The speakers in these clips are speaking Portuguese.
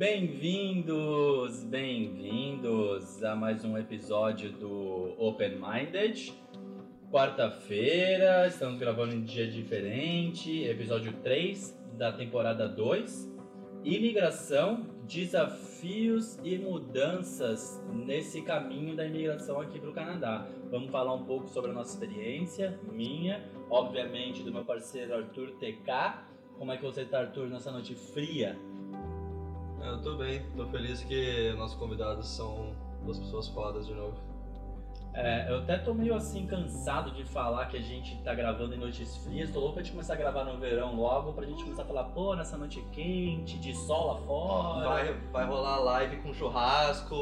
Bem-vindos, bem-vindos a mais um episódio do Open Minded. Quarta-feira, estamos gravando em dia diferente, episódio 3 da temporada 2. Imigração, desafios e mudanças nesse caminho da imigração aqui para o Canadá. Vamos falar um pouco sobre a nossa experiência, minha, obviamente do meu parceiro Arthur TK. Como é que você está, Arthur, nessa noite fria? Eu tô bem, tô feliz que nossos convidados são duas pessoas fodas de novo. É, eu até tô meio assim cansado de falar que a gente tá gravando em noites frias. Tô louco de começar a gravar no verão logo pra gente começar a falar, pô, nessa noite quente, de sol lá fora. Vai, vai rolar live com churrasco,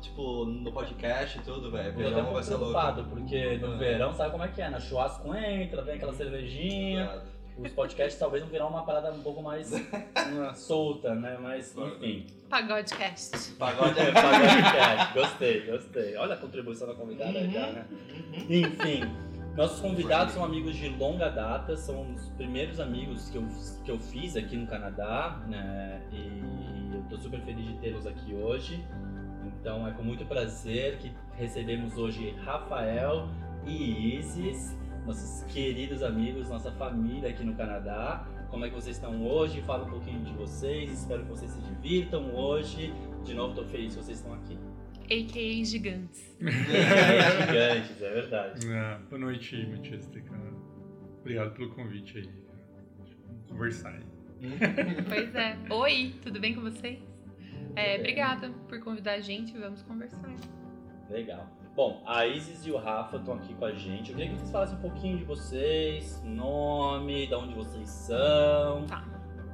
tipo, no podcast e tudo, velho. Verão vai ser louco. preocupado, porque no É. verão sabe como é que é, né? Churrasco entra, vem aquela cervejinha. Obrigado. Os podcasts talvez vão virar uma parada um pouco mais solta, né? Mas, enfim. Pagodecast. Pagode É, podcast. Gostei, gostei. Olha a contribuição da convidada Uhum. já, né? Enfim, nossos convidados são amigos de longa data, são os primeiros amigos que eu, que eu fiz aqui no Canadá, né? E eu tô super feliz de tê-los aqui hoje. Então é com muito prazer que recebemos hoje Rafael e Isis, nossos queridos amigos, nossa família aqui no Canadá. Como é que vocês estão hoje? Fala um pouquinho de vocês, espero que vocês se divirtam hoje. De novo, tô feliz que vocês estão aqui. A.K.A. Gigantes. É, gigantes, é verdade. É, boa noite, Manchester, cara. Obrigado pelo convite aí. Vamos conversar aí. Pois é. Oi, tudo bem com vocês? É, obrigada por convidar a gente, vamos conversar. Legal. Bom, a Isis e o Rafa estão aqui com a gente. Eu queria que vocês falassem um pouquinho de vocês, nome, de onde vocês são. Tá.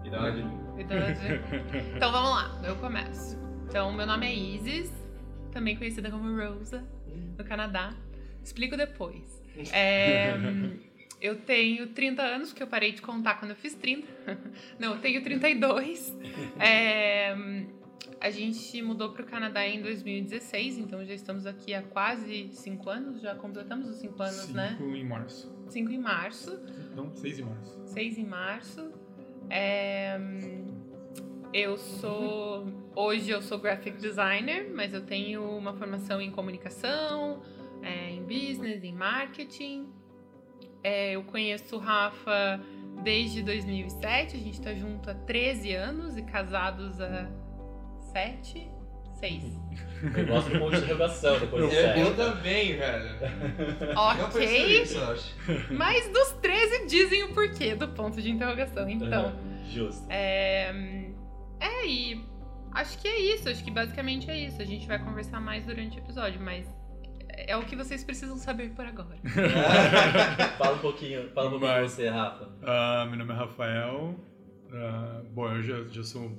Idade. Idade. Então vamos lá, eu começo. Então, meu nome é Isis, também conhecida como Rosa, no Canadá. Explico depois. É, eu tenho 30 anos, porque eu parei de contar quando eu fiz 30. Não, eu tenho 32. É, a gente mudou para o Canadá em 2016, então já estamos aqui há quase 5 anos, já completamos os 5 anos, Cinco né? em março. 5 em março. Não, seis em março. 6 em março. É, eu sou. Hoje eu sou graphic designer, mas eu tenho uma formação em comunicação, é, em business, em marketing. É, eu conheço o Rafa desde 2007, a gente tá junto há 13 anos e casados há 7, 6. Eu gosto de ponto de interrogação depois do Eu, eu sete. também, velho. Ok, isso, mas dos 13 dizem o porquê do ponto de interrogação, então. Justo. É, é, e acho que é isso. Acho que basicamente é isso. A gente vai conversar mais durante o episódio, mas é o que vocês precisam saber por agora. Fala um pouquinho, fala um pouquinho de Mas- você, Rafa. Ah, meu nome é Rafael. Ah, bom, eu já, já sou um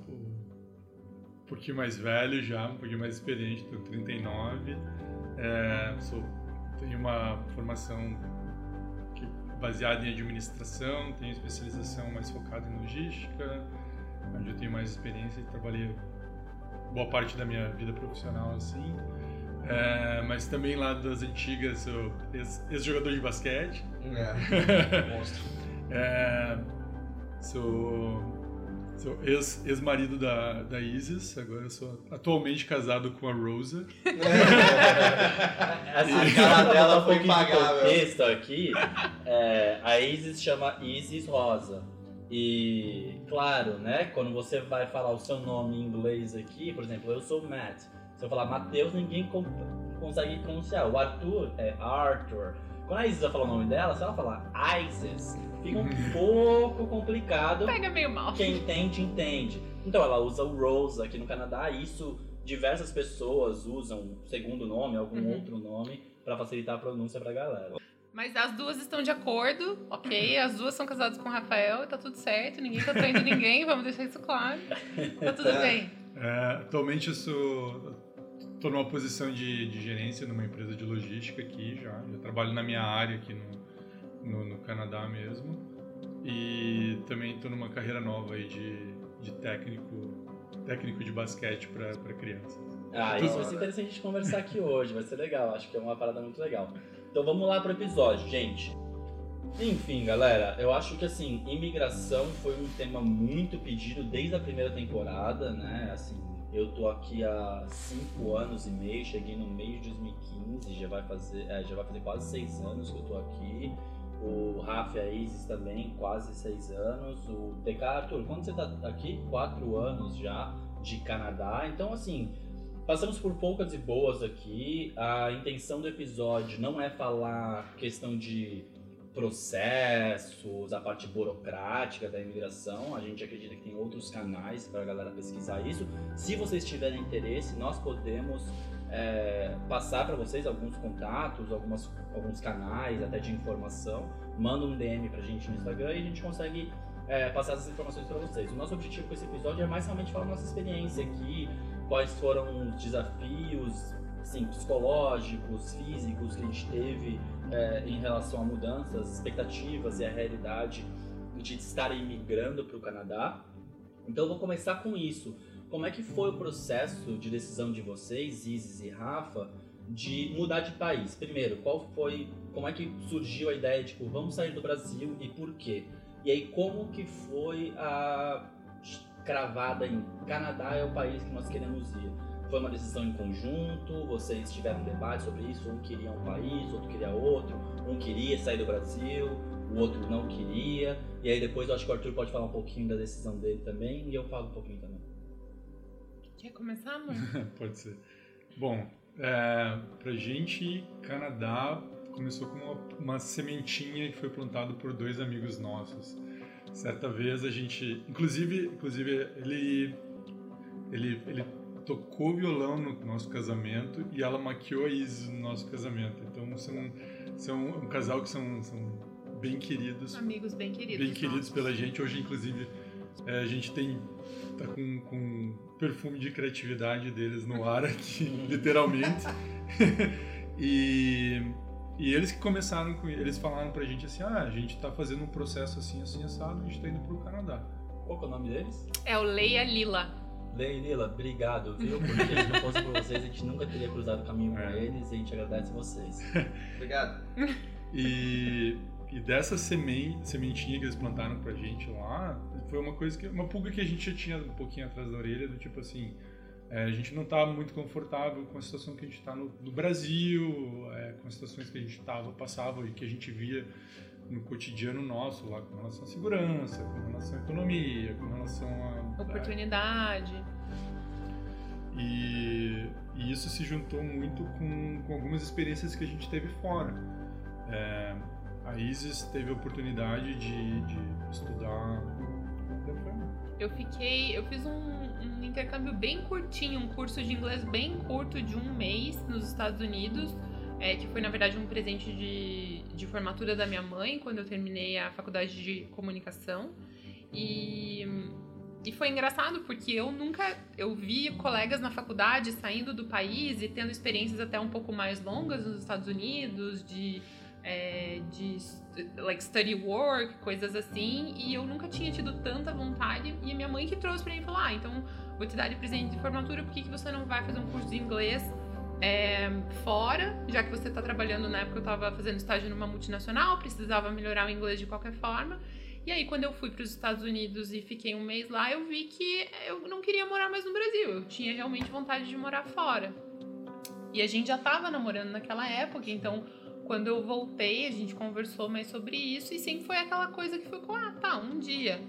pouquinho mais velho já, um pouquinho mais experiente, tenho 39. É, sou, tenho uma formação que, baseada em administração, tenho especialização mais focada em logística, onde eu tenho mais experiência e trabalhei boa parte da minha vida profissional assim. É, mas também lá das antigas, sou ex- ex-jogador de basquete. É, monstro. É, sou sou ex- ex-marido da, da Isis, agora eu sou atualmente casado com a Rosa. A só cara dela um foi contexto aqui, é, a Isis chama Isis Rosa. E, claro, né, quando você vai falar o seu nome em inglês aqui, por exemplo, eu sou Matt. Se eu falar Matheus, ninguém consegue pronunciar. O Arthur é Arthur. Quando a Isis vai falar o nome dela, se ela falar Isis, fica um pouco complicado. Pega meio mal. Quem entende, entende. Então ela usa o Rose aqui no Canadá, e isso diversas pessoas usam segundo nome, algum Uhum. outro nome, pra facilitar a pronúncia pra galera. Mas as duas estão de acordo, ok? As duas são casadas com o Rafael, tá tudo certo, ninguém tá traindo ninguém, vamos deixar isso claro. Tá tudo bem. É, atualmente sou estou numa posição de, de gerência numa empresa de logística aqui já. Já trabalho na minha área aqui no, no, no Canadá mesmo. E também estou numa carreira nova aí de, de técnico técnico de basquete para crianças. Ah, isso vai ser interessante a gente conversar aqui hoje, vai ser legal, acho que é uma parada muito legal. Então vamos lá pro episódio, gente. Enfim, galera, eu acho que assim, imigração foi um tema muito pedido desde a primeira temporada, né? Assim, Eu tô aqui há cinco anos e meio, cheguei no meio de 2015, já vai fazer, é, já vai fazer quase seis anos que eu tô aqui. O Rafa e a Isis também, quase seis anos. O TK, Arthur, quando você tá aqui? Quatro anos já de Canadá. Então, assim, passamos por poucas e boas aqui. A intenção do episódio não é falar questão de processos, a parte burocrática da imigração. A gente acredita que tem outros canais para a galera pesquisar isso. Se vocês tiverem interesse, nós podemos é, passar para vocês alguns contatos, algumas, alguns canais até de informação. Manda um DM para a gente no Instagram e a gente consegue é, passar essas informações para vocês. O nosso objetivo com esse episódio é mais realmente falar nossa experiência aqui, quais foram os desafios assim, psicológicos, físicos que a gente teve é, em relação a mudanças, expectativas e a realidade de estar imigrando para o Canadá. Então vou começar com isso. Como é que foi o processo de decisão de vocês, Isis e Rafa, de mudar de país? Primeiro, qual foi, como é que surgiu a ideia de tipo, vamos sair do Brasil e por quê? E aí como que foi a cravada em Canadá é o país que nós queremos ir? Foi uma decisão em conjunto? Vocês tiveram um debate sobre isso? Um queria um país, outro queria outro. Um queria sair do Brasil, o outro não queria. E aí depois eu acho que o Arthur pode falar um pouquinho da decisão dele também e eu falo um pouquinho também. Quer começar, amor? pode ser. Bom, é, pra gente, Canadá começou com uma, uma sementinha que foi plantada por dois amigos nossos. Certa vez a gente, inclusive, inclusive ele, ele, ele tocou violão no nosso casamento e ela maquiou a Isis no nosso casamento. Então são, são um casal que são, são bem queridos. Amigos bem queridos. Bem queridos nossos. pela gente. Hoje, inclusive, é, a gente tem tá com, com perfume de criatividade deles no ar aqui, literalmente. e, e eles que começaram com eles falaram pra gente assim: ah, a gente tá fazendo um processo assim, assim, assado, a gente tá indo pro Canadá. Qual é o nome deles? É o Leia Lila. Leila, obrigado, viu? Porque se não fosse por vocês, a gente nunca teria cruzado o caminho com é. eles e a gente agradece vocês. obrigado. E, e dessa sementinha que eles plantaram pra gente lá, foi uma coisa que. Uma pulga que a gente já tinha um pouquinho atrás da orelha, do tipo assim. É, a gente não tá muito confortável com a situação que a gente está no, no, Brasil, é, com as situações que a gente tava, passava e que a gente via no cotidiano nosso lá com relação à segurança, com relação à economia, com relação a oportunidade. E, e isso se juntou muito com, com algumas experiências que a gente teve fora. É, a Isis teve a oportunidade de, de estudar. Eu fiquei, eu fiz um, um intercâmbio bem curtinho, um curso de inglês bem curto de um mês nos Estados Unidos é, que foi na verdade um presente de, de formatura da minha mãe quando eu terminei a faculdade de comunicação. E, e foi engraçado porque eu nunca eu vi colegas na faculdade saindo do país e tendo experiências até um pouco mais longas nos Estados Unidos, de, é, de like study work, coisas assim, e eu nunca tinha tido tanta vontade. E a minha mãe que trouxe para mim falou: Ah, então vou te dar de presente de formatura, por que, que você não vai fazer um curso de inglês? É, fora, já que você está trabalhando na época eu estava fazendo estágio numa multinacional, precisava melhorar o inglês de qualquer forma. E aí, quando eu fui para os Estados Unidos e fiquei um mês lá, eu vi que eu não queria morar mais no Brasil. Eu tinha realmente vontade de morar fora. E a gente já estava namorando naquela época, então quando eu voltei, a gente conversou mais sobre isso e sempre foi aquela coisa que ficou, ah, tá, um dia.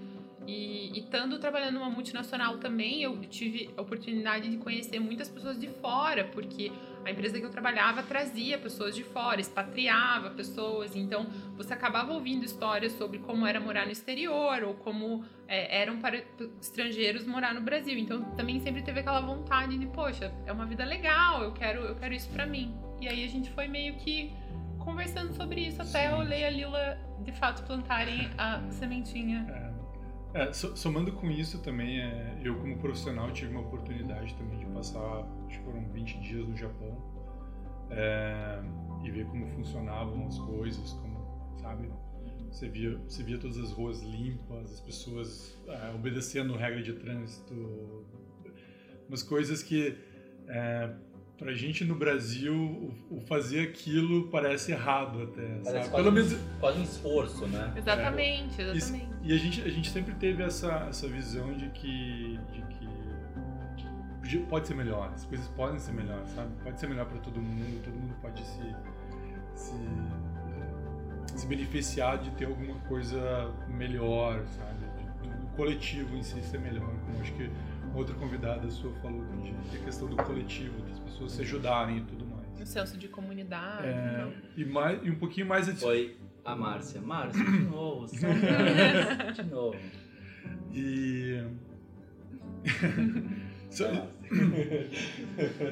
E, estando trabalhando numa multinacional também, eu tive a oportunidade de conhecer muitas pessoas de fora, porque a empresa que eu trabalhava trazia pessoas de fora, expatriava pessoas, então você acabava ouvindo histórias sobre como era morar no exterior ou como é, eram para estrangeiros morar no Brasil. Então também sempre teve aquela vontade de, poxa, é uma vida legal, eu quero, eu quero isso para mim. E aí a gente foi meio que conversando sobre isso até Sim. eu ler a Lila de fato plantarem a sementinha. É é, somando com isso também, é, eu como profissional tive uma oportunidade também de passar, acho que foram 20 dias no Japão é, e ver como funcionavam as coisas, como, sabe, você via, você via todas as ruas limpas, as pessoas é, obedecendo regra de trânsito, umas coisas que é, Pra gente no Brasil, o, o fazer aquilo parece errado até. Parece Quase, Pelo menos... quase um esforço, né? Exatamente, é. exatamente. E, e, a, gente, a gente sempre teve essa, essa visão de que, de que pode ser melhor, as coisas podem ser melhor, sabe? Pode ser melhor para todo mundo, todo mundo pode se, se, eh, se beneficiar de ter alguma coisa melhor, sabe? Do coletivo em si ser melhor. Como acho que outra convidada sua falou de, a questão do coletivo, das pessoas se ajudarem e tudo mais. Um senso de comunidade. É, então. e, mais, e um pouquinho mais adicional. Foi a Márcia. Márcia, de novo. de novo. E. Só-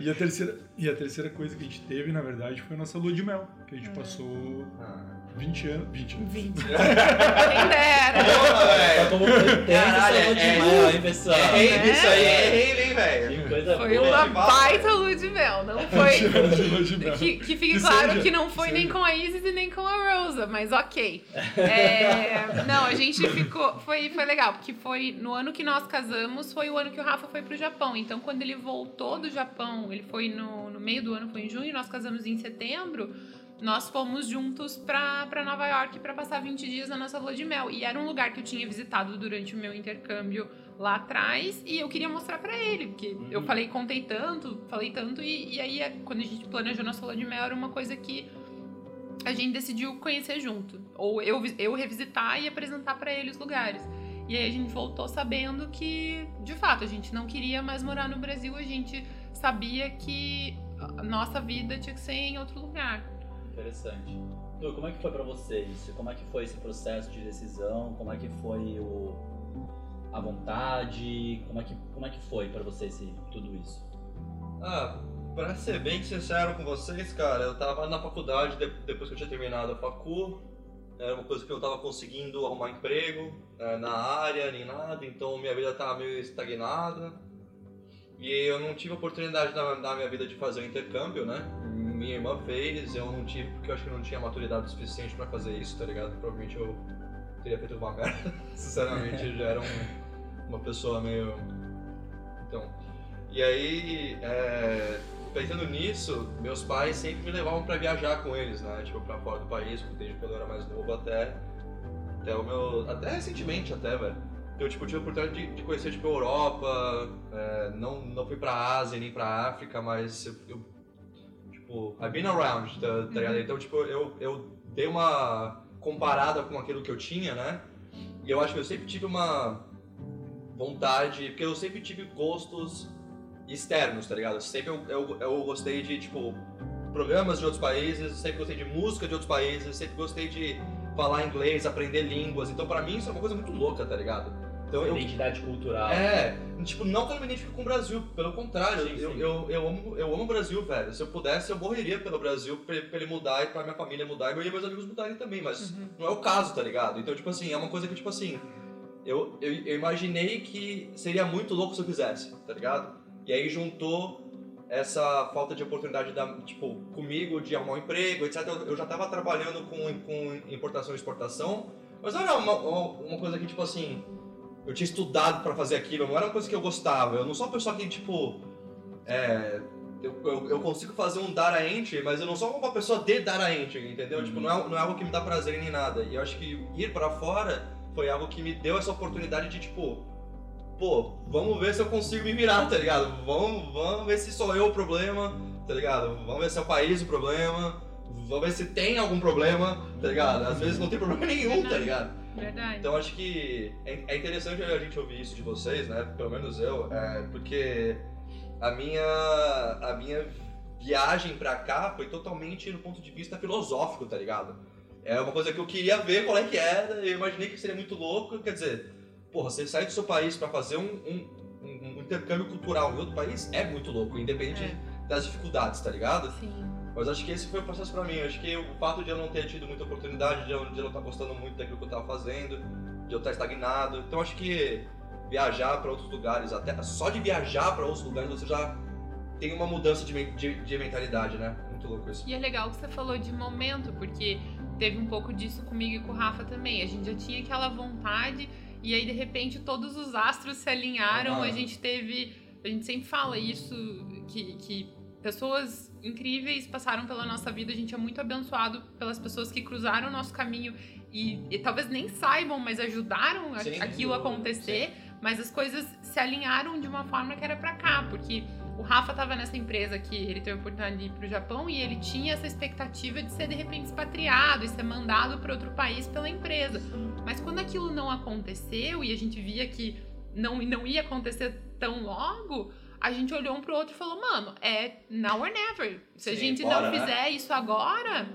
e, a terceira, e a terceira coisa que a gente teve, na verdade, foi a nossa lua de mel. Que a gente passou Ah. 20 anos. 20 anos. 20. Quem dera. Porra, Tá velho. como foi tenso Caralho, é- mel, hein, pessoal? É rave isso aí, é rave, hein, velho? Que coisa Foi boa. uma baita lua de mel. Não foi. lua de mel. Que, que fique Que claro seja, que não foi nem com a Isis e nem com a Rosa, mas ok. É, não, a gente ficou. Foi, foi legal, porque foi no ano que nós casamos, foi o ano que o Rafa foi pro Japão. Então, quando ele voltou do Japão, ele foi no, no meio do ano, foi em junho, nós casamos em setembro. Nós fomos juntos pra, pra Nova York pra passar 20 dias na nossa lua de mel. E era um lugar que eu tinha visitado durante o meu intercâmbio lá atrás e eu queria mostrar pra ele, porque eu Uhum. falei, contei tanto, falei tanto, e, e aí quando a gente planejou nossa lua de mel era uma coisa que a gente decidiu conhecer junto. Ou eu, eu revisitar e apresentar pra ele os lugares. E aí a gente voltou sabendo que, de fato, a gente não queria mais morar no Brasil, a gente sabia que a nossa vida tinha que ser em outro lugar. Interessante. Du, como é que foi pra você isso? Como é que foi esse processo de decisão? Como é que foi o a vontade? Como é que como é que foi pra você esse, tudo isso? Ah, pra ser bem sincero com vocês, cara, eu tava na faculdade de- depois que eu tinha terminado a facu. Era uma coisa que eu tava conseguindo arrumar emprego eh, na área, nem nada, então minha vida tava meio estagnada. E eu não tive oportunidade na, na minha vida de fazer o intercâmbio, né? Minha irmã fez, eu não tive, porque eu acho que não tinha maturidade suficiente pra fazer isso, tá ligado? Provavelmente eu teria feito uma merda. Sinceramente, eu já era um- uma pessoa meio. Então. E aí, é, pensando nisso, meus pais sempre me levavam pra viajar com eles, né? Tipo, pra fora do país, desde quando eu era mais novo até. Até o meu. Até recentemente, até, velho. Eu, tipo, tive a oportunidade de, de conhecer, tipo, Europa, é, não, não fui pra Ásia nem pra África, mas eu. eu, tipo, I've been around, tá, tá ligado? Então, tipo, eu, eu dei uma comparada com aquilo que eu tinha, né? E eu acho que eu sempre tive uma vontade, porque eu sempre tive gostos externos, tá ligado? Sempre eu, eu, eu gostei de, tipo, programas de outros países, sempre gostei de música de outros países, sempre gostei de falar inglês, aprender línguas. Então, pra mim, isso é uma coisa muito louca, tá ligado? Então, eu, Identidade cultural. é, tipo, não que eu não me identifico com o Brasil, pelo contrário, Sim, eu, sim. Eu, eu, amo, eu amo o Brasil, velho. Se eu pudesse, eu morreria pelo Brasil pra, ele- pra ele mudar e pra minha família mudar e meus amigos mudarem também, mas Uhum. não é o caso, tá ligado? Então, tipo assim, é uma coisa que, tipo assim, eu, eu, eu imaginei que seria muito louco se eu fizesse, tá ligado? E aí juntou essa falta de oportunidade, da, tipo, comigo, de arrumar um emprego, etc. Eu, eu já tava trabalhando com, com importação e exportação, mas não era uma, uma, uma coisa que, tipo assim, eu tinha estudado pra fazer aquilo, não era uma coisa que eu gostava. Eu não sou uma pessoa que, tipo, é, eu, eu, eu consigo fazer um data entry, mas eu não sou uma pessoa de data entry, entendeu? Uhum. Tipo, não é, não é algo que me dá prazer nem nada. E eu acho que ir pra fora foi algo que me deu essa oportunidade de, tipo, pô, vamos ver se eu consigo me virar, tá ligado? Vamos, vamos ver se sou eu o problema, tá ligado? Vamos ver se é o país o problema, vamos ver se tem algum problema, tá ligado? Às vezes não tem problema nenhum, tá ligado? Verdade. Então acho que é é interessante a gente ouvir isso de vocês, né? Pelo menos eu, é, porque a minha, a minha viagem pra cá foi totalmente no ponto de vista filosófico, tá ligado? É uma coisa que eu queria ver qual é que era, eu imaginei que seria muito louco, quer dizer, porra, você sair do seu país pra fazer um, um, um- um intercâmbio cultural em outro país é muito louco, independente É. das dificuldades, tá ligado? Sim. Mas acho que esse foi o processo pra mim. Acho que o fato de eu não ter tido muita oportunidade, de eu, de eu não estar gostando muito daquilo que eu tava fazendo, de eu estar estagnado. Então acho que viajar pra outros lugares, até só de viajar pra outros lugares você já tem uma mudança de, de, de mentalidade, né? Muito louco isso. E é legal que você falou de momento, porque teve um pouco disso comigo e com o Rafa também. A gente já tinha aquela vontade e aí de repente todos os astros se alinharam. Aham. A gente teve, a gente sempre fala isso que, que pessoas incríveis passaram pela nossa vida. A gente é muito abençoado pelas pessoas que cruzaram o nosso caminho e, e talvez nem saibam, mas ajudaram a- Sim, aquilo a acontecer. mas as coisas se alinharam de uma forma que era para cá, porque o Rafa estava nessa empresa que ele teve a oportunidade de ir para o Japão e ele tinha essa expectativa de ser de repente expatriado e ser mandado para outro país pela empresa. Mas quando aquilo não aconteceu e a gente via que não, não ia acontecer tão logo, a gente olhou um pro outro e falou, mano, é now or never. Se a Sim, gente bora, não né? fizer isso agora,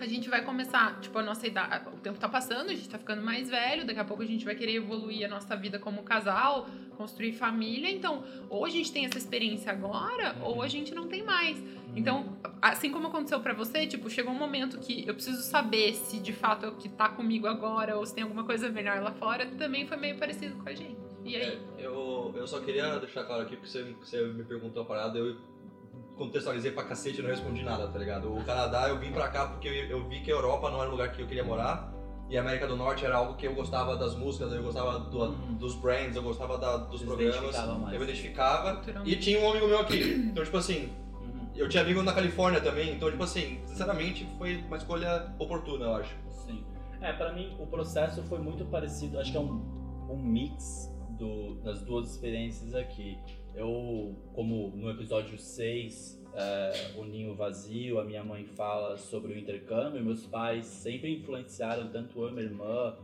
a gente vai começar, tipo, a nossa idade, o tempo tá passando, a gente tá ficando mais velho, daqui a pouco a gente vai querer evoluir a nossa vida como casal, construir família, então, ou a gente tem essa experiência agora, ou a gente não tem mais. Então, assim como aconteceu pra você, tipo, chegou um momento que eu preciso saber se de fato é o que tá comigo agora ou se tem alguma coisa melhor lá fora, também foi meio parecido com a gente. E aí? É, eu, eu só queria deixar claro aqui, porque você, você me perguntou a parada, eu contextualizei pra cacete e não respondi nada, tá ligado? O Canadá eu vim pra cá porque eu, eu vi que a Europa não era o lugar que eu queria morar. E a América do Norte era algo que eu gostava das músicas, eu gostava do- Uhum. dos brands, eu gostava da- dos Se programas. identificava mais. Eu me identificava. E tinha um amigo meu aqui. Então, tipo assim, Uhum. eu tinha amigo na Califórnia também. Então, tipo assim, sinceramente, foi uma escolha oportuna, eu acho. Sim. É, pra mim o processo foi muito parecido, acho que é um, um mix do- das duas experiências aqui. Eu, como no episódio 6, é, o Ninho Vazio, a minha mãe fala sobre o intercâmbio, meus pais sempre influenciaram tanto eu e minha irmã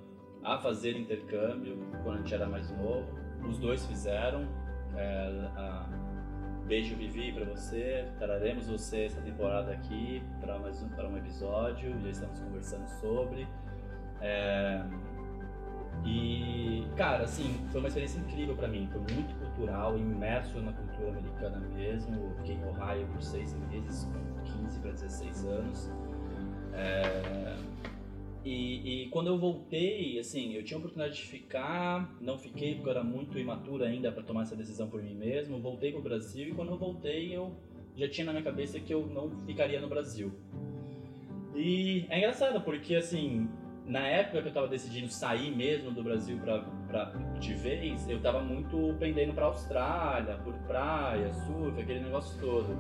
a fazer intercâmbio quando a gente era mais novo. Os dois fizeram. É, a- Beijo Vivi pra você. Traremos você essa temporada aqui para mais um, para um episódio. Já estamos conversando sobre. É, E, cara, assim, foi uma experiência incrível pra mim. Foi muito cultural, imerso na cultura americana mesmo. Fiquei em Ohio por seis meses, com 15 para 16 anos. É, E, e quando eu voltei, assim, eu tinha a oportunidade de ficar, não fiquei porque eu era muito imaturo ainda para tomar essa decisão por mim mesmo. Voltei pro Brasil e quando eu voltei, eu já tinha na minha cabeça que eu não ficaria no Brasil. E é engraçado porque, assim, na época que eu tava decidindo sair mesmo do Brasil pra, pra, de vez, eu tava muito pendendo pra Austrália, por praia, surf, aquele negócio todo.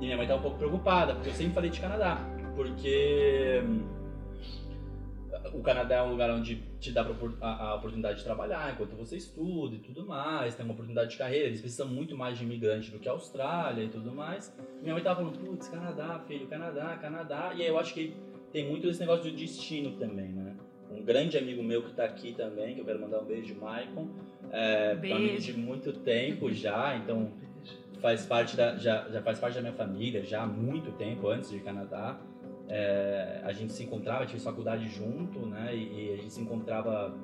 E minha mãe tava um pouco preocupada, porque eu sempre falei de Canadá. Porque hum, o Canadá é um lugar onde te dá a, oportunidade de trabalhar enquanto você estuda e tudo mais, tem uma oportunidade de carreira, eles precisam muito mais de imigrante do que a Austrália e tudo mais. Minha mãe tava falando, putz, Canadá, filho, Canadá, Canadá. E aí eu acho que tem muito esse negócio de destino também, né? Um grande amigo meu que tá aqui também, que eu quero mandar um beijo, Maicon. É, Beijo. amigo de muito tempo já, então faz parte da, já, já faz parte da minha família já há muito tempo antes de Canadá. É, a gente se encontrava, tive faculdade junto, né? E, e a gente se encontrava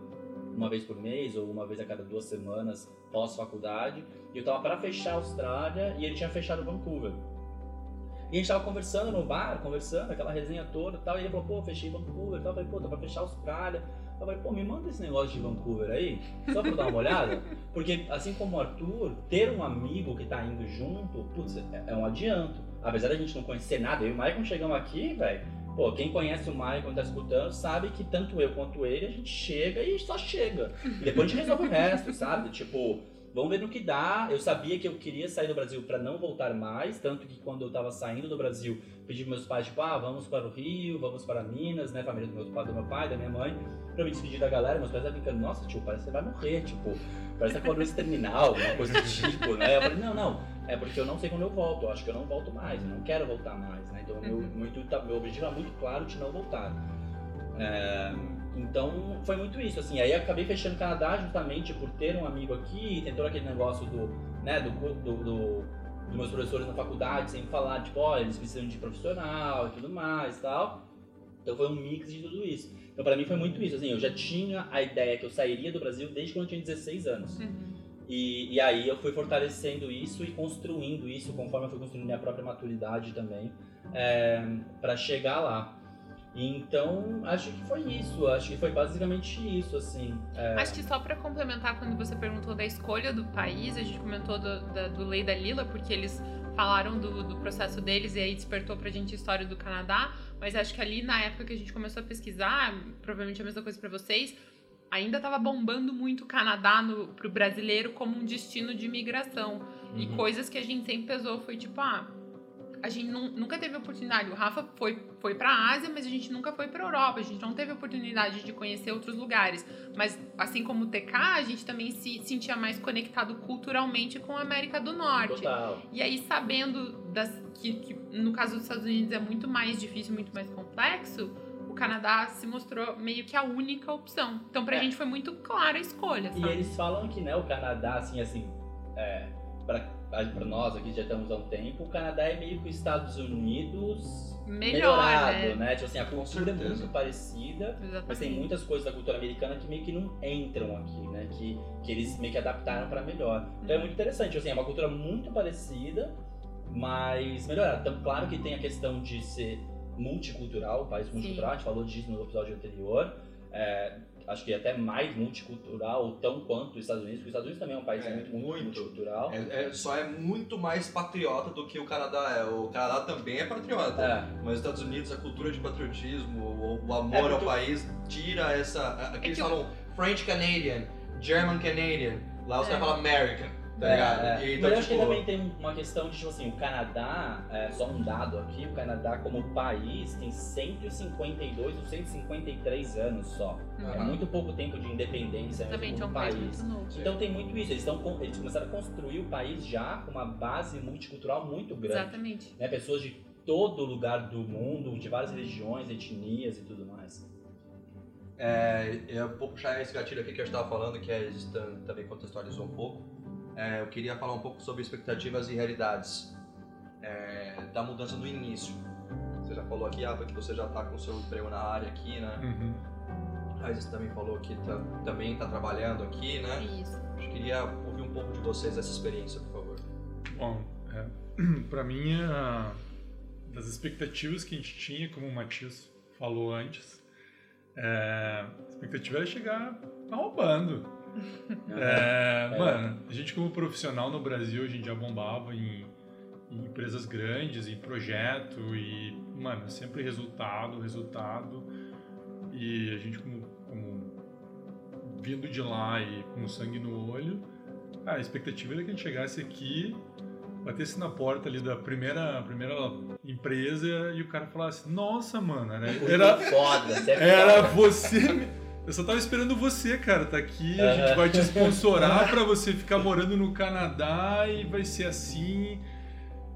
uma vez por mês ou uma vez a cada duas semanas pós-faculdade. E eu tava para fechar a Austrália e ele tinha fechado Vancouver. E a gente tava conversando no bar, conversando, aquela resenha toda e tal. E ele falou, pô, fechei Vancouver e tal. Eu falei, pô, tá pra fechar a Austrália. Eu falei, pô, me manda esse negócio de Vancouver aí, só pra eu dar uma olhada. Porque, assim como o Arthur, ter um amigo que tá indo junto, putz, é, é um adianto. Apesar da gente não conhecer nada, eu e o Maicon chegamos aqui, velho. Pô, quem conhece o Maicon e tá escutando sabe que tanto eu quanto ele, a gente chega e só chega. E depois a gente resolve o resto, sabe? Tipo, vamos ver no que dá. Eu sabia que eu queria sair do Brasil pra não voltar mais, tanto que quando eu tava saindo do Brasil, pedi pros meus pais, tipo, ah, vamos para o Rio, vamos para Minas, né? Família do meu pai, do meu pai, da minha mãe, pra me despedir da galera. Meus pais estavam brincando, nossa, tio, parece que você vai morrer, tipo, parece que doença terminal, alguma coisa do tipo, né? Eu falei, não, não, é porque eu não sei quando eu volto, eu acho que eu não volto mais, eu não quero voltar mais, né? Então, meu, Uhum. meu, intuito tá- meu objetivo é muito claro de não voltar. É, então foi muito isso, assim. Aí eu acabei fechando o Canadá justamente por ter um amigo aqui, tem todo aquele negócio do, né, do, do, do- dos meus professores na faculdade sempre falar, tipo, olha, eles precisam de profissional e tudo mais e tal. Então foi um mix de tudo isso. Então pra mim foi muito isso, assim, eu já tinha a ideia que eu sairia do Brasil desde quando eu tinha 16 anos. Uhum. E, e aí eu fui fortalecendo isso e construindo isso conforme eu fui construindo minha própria maturidade também é, para chegar lá. E Então acho que foi isso, acho que foi basicamente isso, assim. é, Acho que só pra complementar, quando você perguntou da escolha do país, a gente comentou do, da, do Lei da Lila, porque eles falaram do, do processo deles e aí despertou pra gente a história do Canadá, mas acho que ali na época que a gente começou a pesquisar, provavelmente a mesma coisa pra vocês, ainda tava bombando muito o Canadá no, pro brasileiro como um destino de imigração. E uhum. coisas que a gente sempre pesou foi tipo, ah, a gente nu- nunca teve oportunidade. O Rafa foi, foi pra Ásia, mas a gente nunca foi pra Europa. A gente não teve oportunidade de conhecer outros lugares. Mas, assim como o TK, a gente também se sentia mais conectado culturalmente com a América do Norte. Total. E aí, sabendo das, que, que no caso dos Estados Unidos é muito mais difícil, muito mais complexo, o Canadá se mostrou meio que a única opção. Então, pra É. gente foi muito clara a escolha, E sabe? eles falam que, né, o Canadá, assim, assim, é, pra, pra nós aqui já estamos há um tempo, o Canadá é meio que os Estados Unidos Melhor, melhorado, né? Tipo assim, a cultura é muito parecida, mas tem Exatamente. muitas coisas da cultura americana que meio que não entram aqui, né? Que, que eles meio que adaptaram pra melhor. Então é muito interessante, assim, é uma cultura muito parecida, mas melhorada. Então, claro que tem a questão de ser multicultural, um país multicultural, a gente falou disso no episódio anterior. É, acho que até mais multicultural, tão quanto os Estados Unidos, porque os Estados Unidos também é um país É, muito, muito, multicultural. É, é- só é muito mais patriota do que o Canadá é. O Canadá também é patriota. É. Mas os Estados Unidos, a cultura de patriotismo, o, o amor É, ao país, tira essa. Aqui eles que eu- falam French Canadian, German Canadian. Lá os É. caras falam American, tá É, ligado? é. E, então, Mas eu acho que tipo, também tem uma questão de, tipo assim, o Canadá, é, só um dado aqui, o Canadá como país tem 152 ou 153 anos só. É Aham. muito pouco tempo de independência mesmo Exatamente, é um como país país. novo. Então tem muito isso, eles, estão, com- eles começaram a construir o país já com uma base multicultural muito grande. Exatamente. Né? Pessoas de todo lugar do mundo, de várias religiões, etnias e tudo mais. É, eu vou puxar esse gatilho aqui que eu estava falando, que a Isis tam- também contextualizou um pouco. É, eu queria falar um pouco sobre expectativas e realidades é, da mudança do início. Você já falou aqui, Ava, que você já está com o seu emprego na área aqui, né? Uhum. A Isis também falou que tá- também está trabalhando aqui, né? Isso. Eu queria ouvir um pouco de vocês dessa experiência, por favor. Bom, é, pra mim, a- das expectativas que a gente tinha, como o Matias falou antes, é, a expectativa era chegar arrombando. É, É. Mano, a gente como profissional no Brasil, a gente já bombava em, em empresas grandes, em projeto e, mano, sempre resultado, resultado. E a gente como, como vindo de lá e com sangue no olho, a expectativa era que a gente chegasse aqui, batesse na porta ali da primeira, primeira empresa e o cara falasse, nossa, mano, era, era, foda, você é era foda. você. Eu só tava esperando você, cara. Tá aqui, a gente Aham. vai te sponsorar pra você ficar morando no Canadá e vai ser assim.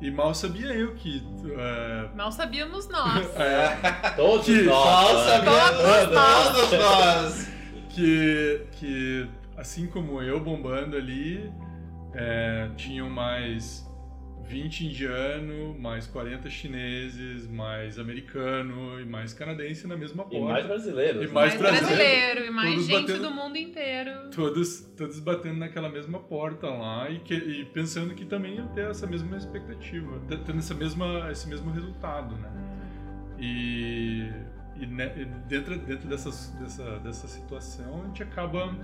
E mal sabia eu que. é, Mal sabíamos nós. é, Todos Que nós. Falsa, né? Todos nós. Todos nós! que, que, assim como eu bombando ali, é, tinham mais 20 indianos, mais 40 chineses, mais americano e mais canadense na mesma E porta. mais brasileiros. E né? mais mais brasileiro. brasileiro e mais Todos gente batendo- do mundo inteiro. todos, todos batendo naquela mesma porta lá e, que- e pensando que também iam ter essa mesma expectativa, te- tendo essa mesma, esse mesmo resultado, né? E, e, e dentro, dentro dessas, dessa, dessa situação a gente acaba,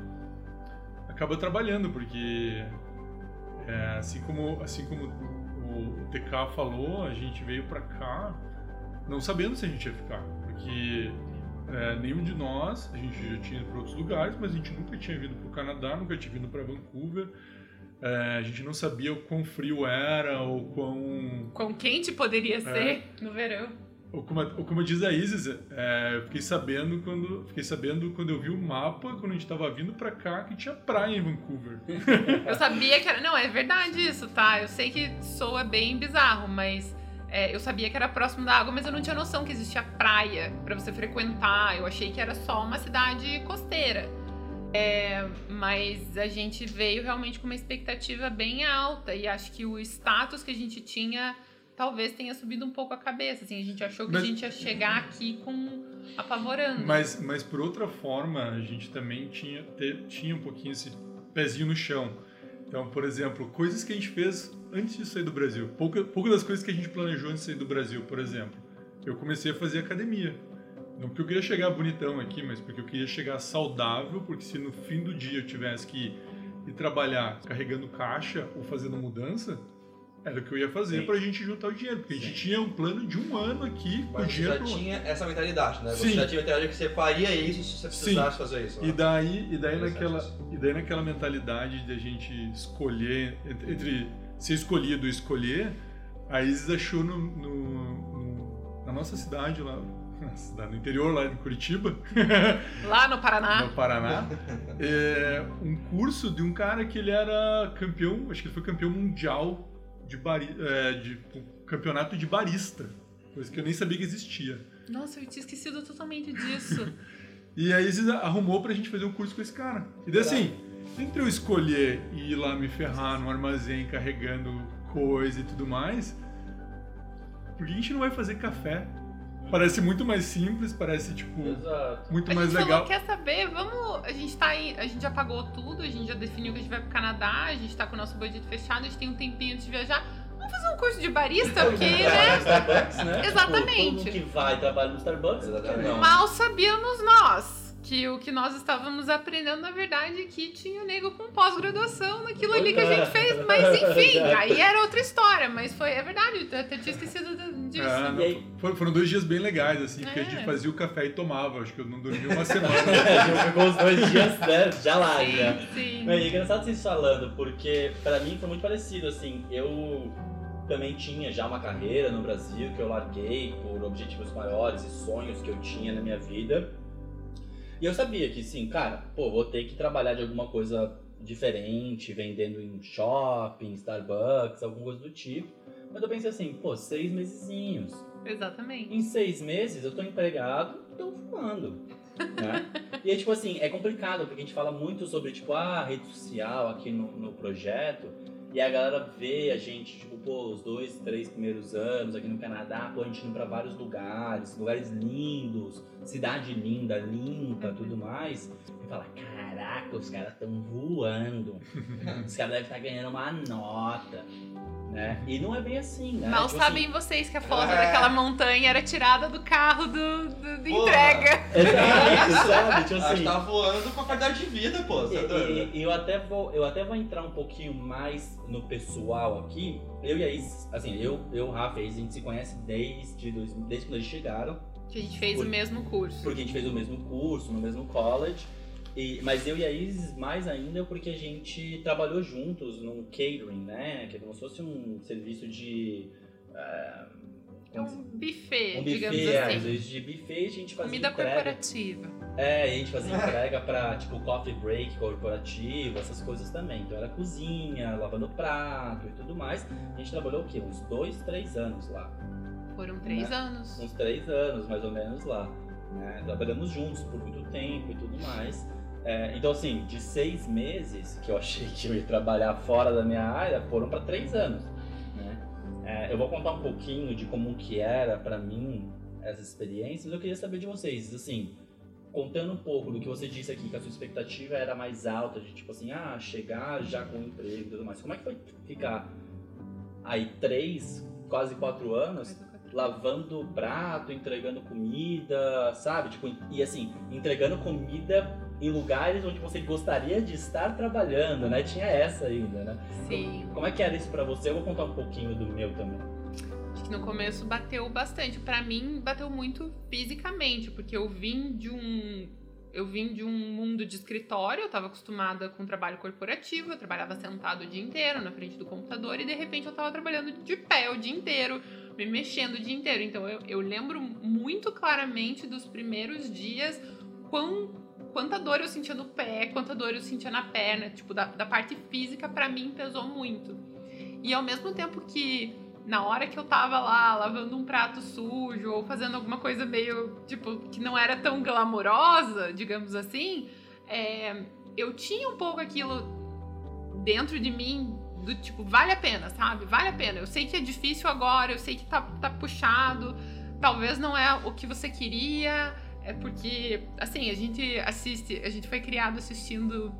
acaba trabalhando, porque é, assim, como, assim como o, TK falou, a gente veio pra cá não sabendo se a gente ia ficar, porque é, nenhum de nós, a gente já tinha ido para outros lugares, mas a gente nunca tinha vindo para o Canadá, nunca tinha vindo para Vancouver. É, a gente não sabia o quão frio era ou quão. Quão quente poderia ser no verão. Ou como, ou como diz a Isis, é, eu fiquei sabendo quando fiquei sabendo quando eu vi o mapa, quando a gente estava vindo para cá, que tinha praia em Vancouver. Eu sabia que era. Não, é verdade isso, tá? Eu sei que soa bem bizarro, mas é, eu sabia que era próximo da água, mas eu não tinha noção que existia praia pra você frequentar. Eu achei que era só uma cidade costeira. É, mas a gente veio realmente com uma expectativa bem alta e acho que o status que a gente tinha talvez tenha subido um pouco a cabeça. Assim, a gente achou que Mas- a gente ia chegar aqui com apavorando. Mas, mas por outra forma, a gente também tinha, te- tinha um pouquinho esse pezinho no chão. Então, por exemplo, coisas que a gente fez antes de sair do Brasil. Pouca, poucas das coisas que a gente planejou antes de sair do Brasil, por exemplo. Eu comecei a fazer academia. Não porque eu queria chegar bonitão aqui, mas porque eu queria chegar saudável, porque se no fim do dia eu tivesse que ir, ir trabalhar carregando caixa ou fazendo mudança, era o que eu ia fazer Sim. pra gente juntar o dinheiro. Porque a gente Sim. tinha um plano de um ano aqui com Mas você dinheiro já pro- tinha essa mentalidade, né? Você Sim. já tinha a mentalidade que você faria isso se você Sim. precisasse fazer isso. E né? daí, e daí naquela, e daí naquela mentalidade de a gente escolher entre, entre ser escolhido e escolher, a Isis achou no, no- no- na nossa cidade lá, na cidade, no interior lá em Curitiba, Lá no Paraná. no Paraná, é, um curso de um cara que ele era campeão, acho que ele foi campeão mundial de, bari, é, de campeonato de barista, coisa que eu nem sabia que existia. Nossa, eu tinha esquecido totalmente disso. E a Isis arrumou pra gente fazer um curso com esse cara. E daí assim, entre eu escolher e ir lá me ferrar no armazém carregando coisa e tudo mais, por que a gente não vai fazer café? Parece muito mais simples, parece tipo Exato. muito a mais gente legal. falou, quer saber? Vamos. A gente tá aí, a gente já pagou tudo, a gente já definiu que a gente vai pro Canadá, a gente tá com o nosso budget fechado, a gente tem um tempinho antes de viajar. Vamos fazer um curso de barista, porque, né? Trabalhar no Starbucks, né? Exatamente. Tipo, todo mundo que vai trabalhar no Starbucks, Exatamente. não. Mal sabíamos nós que o que nós estávamos aprendendo, na verdade, é que tinha o nego com pós-graduação naquilo ali que a gente fez. Mas enfim, aí era outra história. Mas foi, é verdade, eu até tinha esquecido de- disso. É, não, aí- foram, dois dias bem legais, assim, porque a É. gente fazia o café e tomava. Acho que eu não dormi uma semana. Já ficou os dois dias né, já lá, já. Sim, sim. É engraçado vocês falando, porque pra mim foi muito parecido, assim, eu também tinha já uma carreira no Brasil que eu larguei por objetivos maiores e sonhos que eu tinha na minha vida. E eu sabia que, sim, cara, pô, vou ter que trabalhar de alguma coisa diferente, vendendo em shopping, Starbucks, alguma coisa do tipo. Mas eu pensei assim, pô, seis mesezinhos. Exatamente. Em seis meses eu tô empregado, tô voando. Né? e é tipo assim, é complicado, porque a gente fala muito sobre, tipo, ah, rede social aqui no, no projeto, e a galera vê a gente, tipo, pô, os dois, três primeiros anos aqui no Canadá, pô, a gente indo pra vários lugares, lugares lindos, cidade linda, limpa, tudo mais, e fala, caraca, os caras tão voando, os caras devem estar ganhando uma nota. Né? E não é bem assim, né? Mal Tipo assim, sabem vocês que a foto É. daquela montanha era tirada do carro do, do- Porra. entrega. Exato, sabe? Tipo assim. tá voando com a qualidade de vida, pô. Você E, é doido? e- e eu até vou, eu até vou entrar um pouquinho mais no pessoal aqui. Eu e a Is, assim, eu, eu, Rafa e a gente se conhece desde, dois- desde quando eles chegaram, Que a gente fez Por- o mesmo curso. porque a gente fez o mesmo curso, no mesmo college. E, mas eu e a Isis mais ainda porque a gente trabalhou juntos num catering, né? Que é como se fosse um serviço de. ah, É um buffet, um digamos buffet, é, assim. às vezes de buffet a gente fazia Comida entrega. corporativa. É, a gente fazia entrega pra, tipo, coffee break corporativo, essas coisas também. Então era cozinha, lavando prato e tudo mais. A gente trabalhou o quê? Uns dois, três anos lá. Foram três anos. Uns três anos, mais ou menos, lá. né? Trabalhamos juntos por muito tempo e tudo mais. É, então, assim, de seis meses que eu achei que eu ia trabalhar fora da minha área, foram para três anos. Né? É, eu vou contar um pouquinho de como que era para mim essas experiências. Eu queria saber de vocês, assim, contando um pouco do que você disse aqui, que a sua expectativa era mais alta, de tipo assim, ah, chegar já com um emprego e tudo mais. Como é que foi ficar aí três, quase quatro anos lavando prato, entregando comida, sabe? Tipo, e assim, entregando comida em lugares onde você gostaria de estar trabalhando, né? Tinha essa ainda, né? Sim. Como é que era isso pra você? Eu vou contar um pouquinho do meu também. Acho que no começo bateu bastante. Pra mim, bateu muito fisicamente, porque eu vim de um. Eu vim de um mundo de escritório, eu estava acostumada com trabalho corporativo, eu trabalhava sentado o dia inteiro na frente do computador e de repente eu estava trabalhando de pé o dia inteiro, me mexendo o dia inteiro. Então eu, eu lembro muito claramente dos primeiros dias quão, quanta dor eu sentia no pé, quanta dor eu sentia na perna, tipo, da, da parte física pra mim pesou muito. E ao mesmo tempo que na hora que eu tava lá lavando um prato sujo ou fazendo alguma coisa meio, tipo, que não era tão glamourosa, digamos assim, é, eu tinha um pouco aquilo dentro de mim do tipo, vale a pena, sabe? Vale a pena. Eu sei que é difícil agora, eu sei que tá, tá puxado, talvez não é o que você queria, é porque, assim, a gente assiste, a gente foi criado assistindo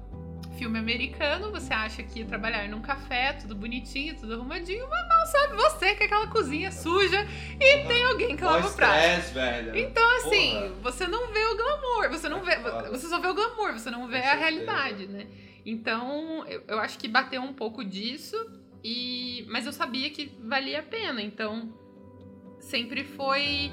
filme americano, você acha que trabalhar num café, tudo bonitinho, tudo arrumadinho, mas mal sabe você que aquela cozinha suja e Porra. tem alguém que lava o prato. velho. Então, assim, Porra. você não vê o glamour, você não vê, você só vê o glamour, você não vê Com a certeza. realidade, né? Então, eu, eu acho que bateu um pouco disso, e mas eu sabia que valia a pena, então sempre foi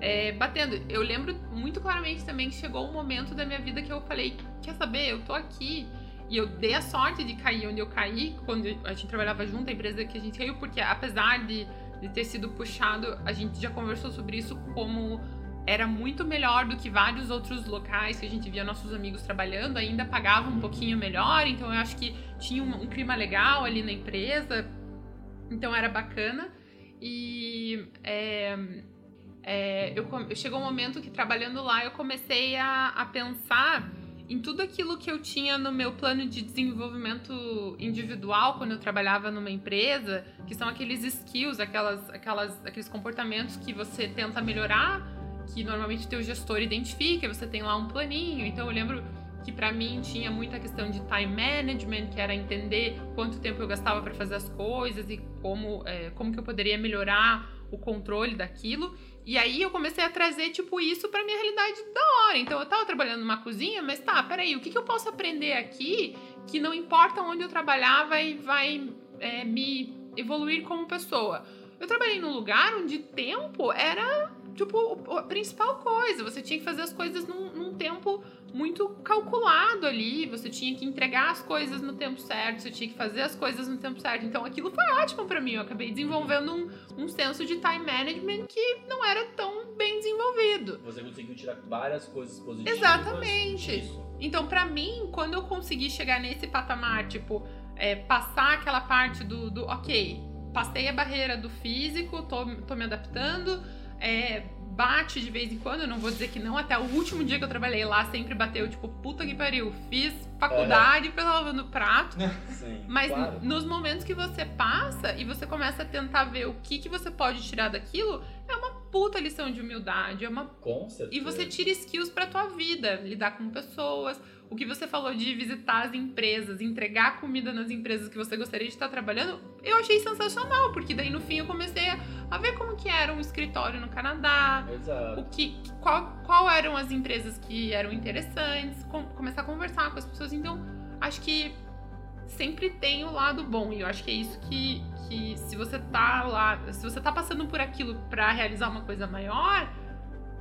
é, batendo. Eu lembro muito claramente também que chegou um momento da minha vida que eu falei, quer saber, eu tô aqui. E eu dei a sorte de cair onde eu caí, quando a gente trabalhava junto, a empresa que a gente caiu, porque apesar de de ter sido puxado, a gente já conversou sobre isso como era muito melhor do que vários outros locais que a gente via nossos amigos trabalhando, ainda pagava um pouquinho melhor, então eu acho que tinha um, um clima legal ali na empresa, então era bacana. E é, é, eu, chegou um momento que trabalhando lá eu comecei a, a pensar em tudo aquilo que eu tinha no meu plano de desenvolvimento individual quando eu trabalhava numa empresa, que são aqueles skills, aquelas, aquelas, aqueles comportamentos que você tenta melhorar, que normalmente teu gestor identifica, você tem lá um planinho. Então eu lembro que para mim tinha muita questão de time management, que era entender quanto tempo eu gastava para fazer as coisas e como, é, como que eu poderia melhorar o controle daquilo. E aí eu comecei a trazer, tipo, isso pra minha realidade da hora. Então eu tava trabalhando numa cozinha, mas tá, peraí, o que, que eu posso aprender aqui que não importa onde eu trabalhar vai, vai é, me evoluir como pessoa? Eu trabalhei num lugar onde tempo era, tipo, a principal coisa. Você tinha que fazer as coisas num, num tempo muito calculado ali. Você tinha que entregar as coisas no tempo certo, você tinha que fazer as coisas no tempo certo. Então aquilo foi ótimo para mim. Eu acabei desenvolvendo um, um senso de time management que não era tão bem desenvolvido. Você conseguiu tirar várias coisas positivas. Exatamente. Disso. Então, para mim, quando eu consegui chegar nesse patamar, tipo, é, passar aquela parte do, do ok, passei a barreira do físico, tô, tô me adaptando, é, bate de vez em quando, eu não vou dizer que não, até o último dia que eu trabalhei lá sempre bateu, tipo, puta que pariu, fiz faculdade é. pela lavando prato. Sim, mas claro. nos momentos que você passa e você começa a tentar ver o que, que você pode tirar daquilo, é uma puta lição de humildade, é uma Com certeza. E você tira skills pra tua vida, lidar com pessoas, o que você falou de visitar as empresas, entregar comida nas empresas que você gostaria de estar trabalhando, eu achei sensacional, porque daí no fim eu comecei a, ver como que era um escritório no Canadá, Exato. o que, qual, qual eram as empresas que eram interessantes, com, começar a conversar com as pessoas. Então, acho que sempre tem o lado bom, e eu acho que é isso que, que se você tá lá, se você tá passando por aquilo para realizar uma coisa maior,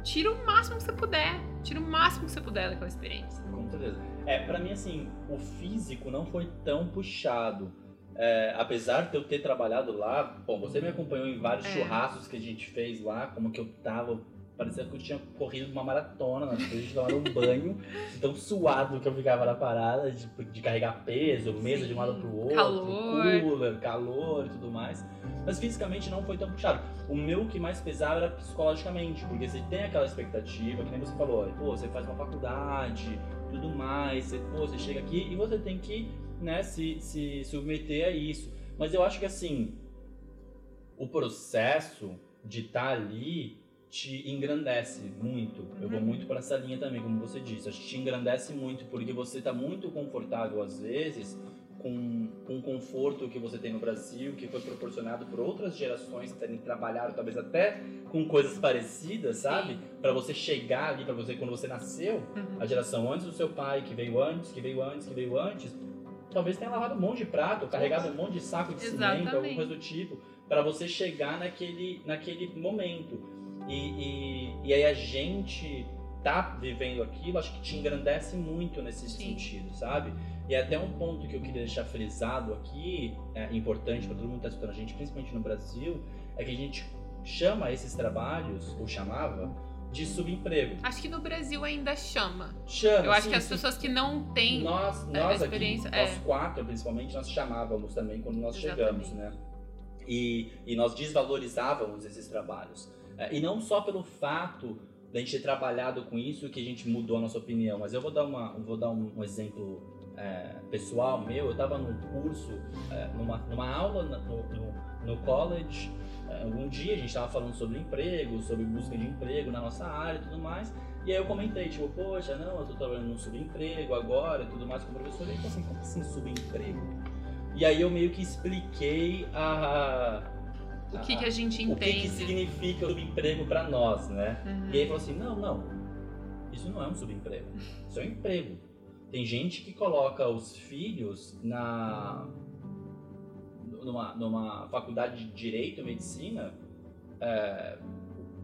tira o máximo que você puder, tira o máximo que você puder daquela experiência. Com certeza. É, pra mim, assim, o físico não foi tão puxado. É, apesar de eu ter trabalhado lá, bom, você me acompanhou em vários é. churrascos que a gente fez lá, como que eu tava parecia que eu tinha corrido uma maratona, depois de tomar um banho, tão suado que eu ficava na parada, de, de carregar peso, mesa Sim. de um lado pro outro, calor. cooler, calor e tudo mais. Mas fisicamente não foi tão puxado. O meu que mais pesava era psicologicamente, porque você tem aquela expectativa, que nem você falou, pô, você faz uma faculdade, tudo mais, você, pô, você chega aqui e você tem que né, se, se submeter a isso. Mas eu acho que assim, o processo de estar tá ali te engrandece muito. Eu vou uhum. muito para essa linha também, como você disse. Acho que te engrandece muito porque você está muito confortável às vezes com, com o conforto que você tem no Brasil, que foi proporcionado por outras gerações que terem trabalhado, talvez até com coisas parecidas, sabe? Para você chegar ali, para você quando você nasceu, uhum. a geração antes do seu pai, que veio antes, que veio antes, que veio antes, talvez tenha lavado um monte de prato, carregado um monte de saco de Exatamente. cimento, alguma coisa do tipo, para você chegar naquele, naquele momento. E, e, e aí a gente tá vivendo aquilo, acho que te engrandece muito nesse Sim. sentido, sabe? E até um ponto que eu queria deixar frisado aqui, é importante para todo mundo que está escutando a gente, principalmente no Brasil, é que a gente chama esses trabalhos, ou chamava, de subemprego. Acho que no Brasil ainda chama. Chama. Eu acho sim, que as sim. pessoas que não têm nós, nós experiência, aqui, é. nós quatro principalmente, nós chamávamos também quando nós Exatamente. chegamos, né? E, e nós desvalorizávamos esses trabalhos. É, e não só pelo fato da gente ter trabalhado com isso que a gente mudou a nossa opinião, mas eu vou dar, uma, vou dar um, um exemplo é, pessoal meu. Eu estava num curso, é, numa, numa aula no, no, no college, é, um dia a gente estava falando sobre emprego, sobre busca de emprego na nossa área e tudo mais. E aí eu comentei, tipo, poxa, não, eu tô trabalhando num subemprego agora e tudo mais com o professor. E ele falou assim, como assim subemprego? E aí eu meio que expliquei a, o que, que a gente entende. O que, que significa o subemprego para nós, né? Uhum. E aí falou assim: não, não, isso não é um subemprego, isso é um emprego. Tem gente que coloca os filhos na numa, numa faculdade de direito, medicina, é,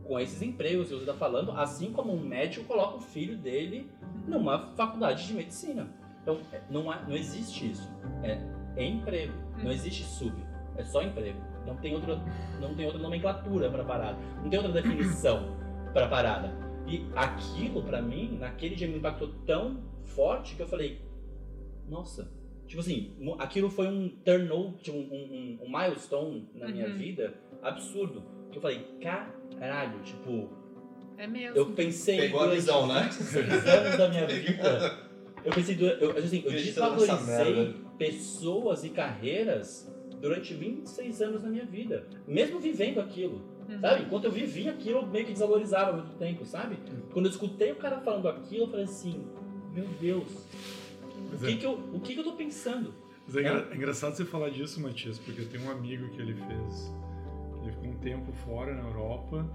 com esses empregos que você está falando, assim como um médico coloca o filho dele numa faculdade de medicina. Então, é, não, há, não existe isso. É, é emprego. Não existe sub. É só emprego. Não tem outra, não tem outra nomenclatura pra parada. Não tem outra definição pra parada. E aquilo, pra mim, naquele dia me impactou tão forte que eu falei, nossa, tipo assim, aquilo foi um turnover, tipo, um, um, um milestone na minha Uhum. vida absurdo. Que eu falei, caralho, tipo, É mesmo. eu pensei Pegou a visão, né? 26 anos da minha vida. Eu pensei, eu, assim, eu desvalorizei pessoas e carreiras durante 26 anos da minha vida, mesmo vivendo aquilo. Uhum. Sabe? Enquanto eu vivia aquilo, eu meio que desvalorizava muito tempo, sabe? Quando eu escutei o cara falando aquilo, eu falei assim, meu Deus, o Mas que, é, que, eu, o que, que eu tô pensando? mas é engra- é engraçado você falar disso, Matias, porque eu tenho um amigo que ele fez. Ele ficou um tempo fora na Europa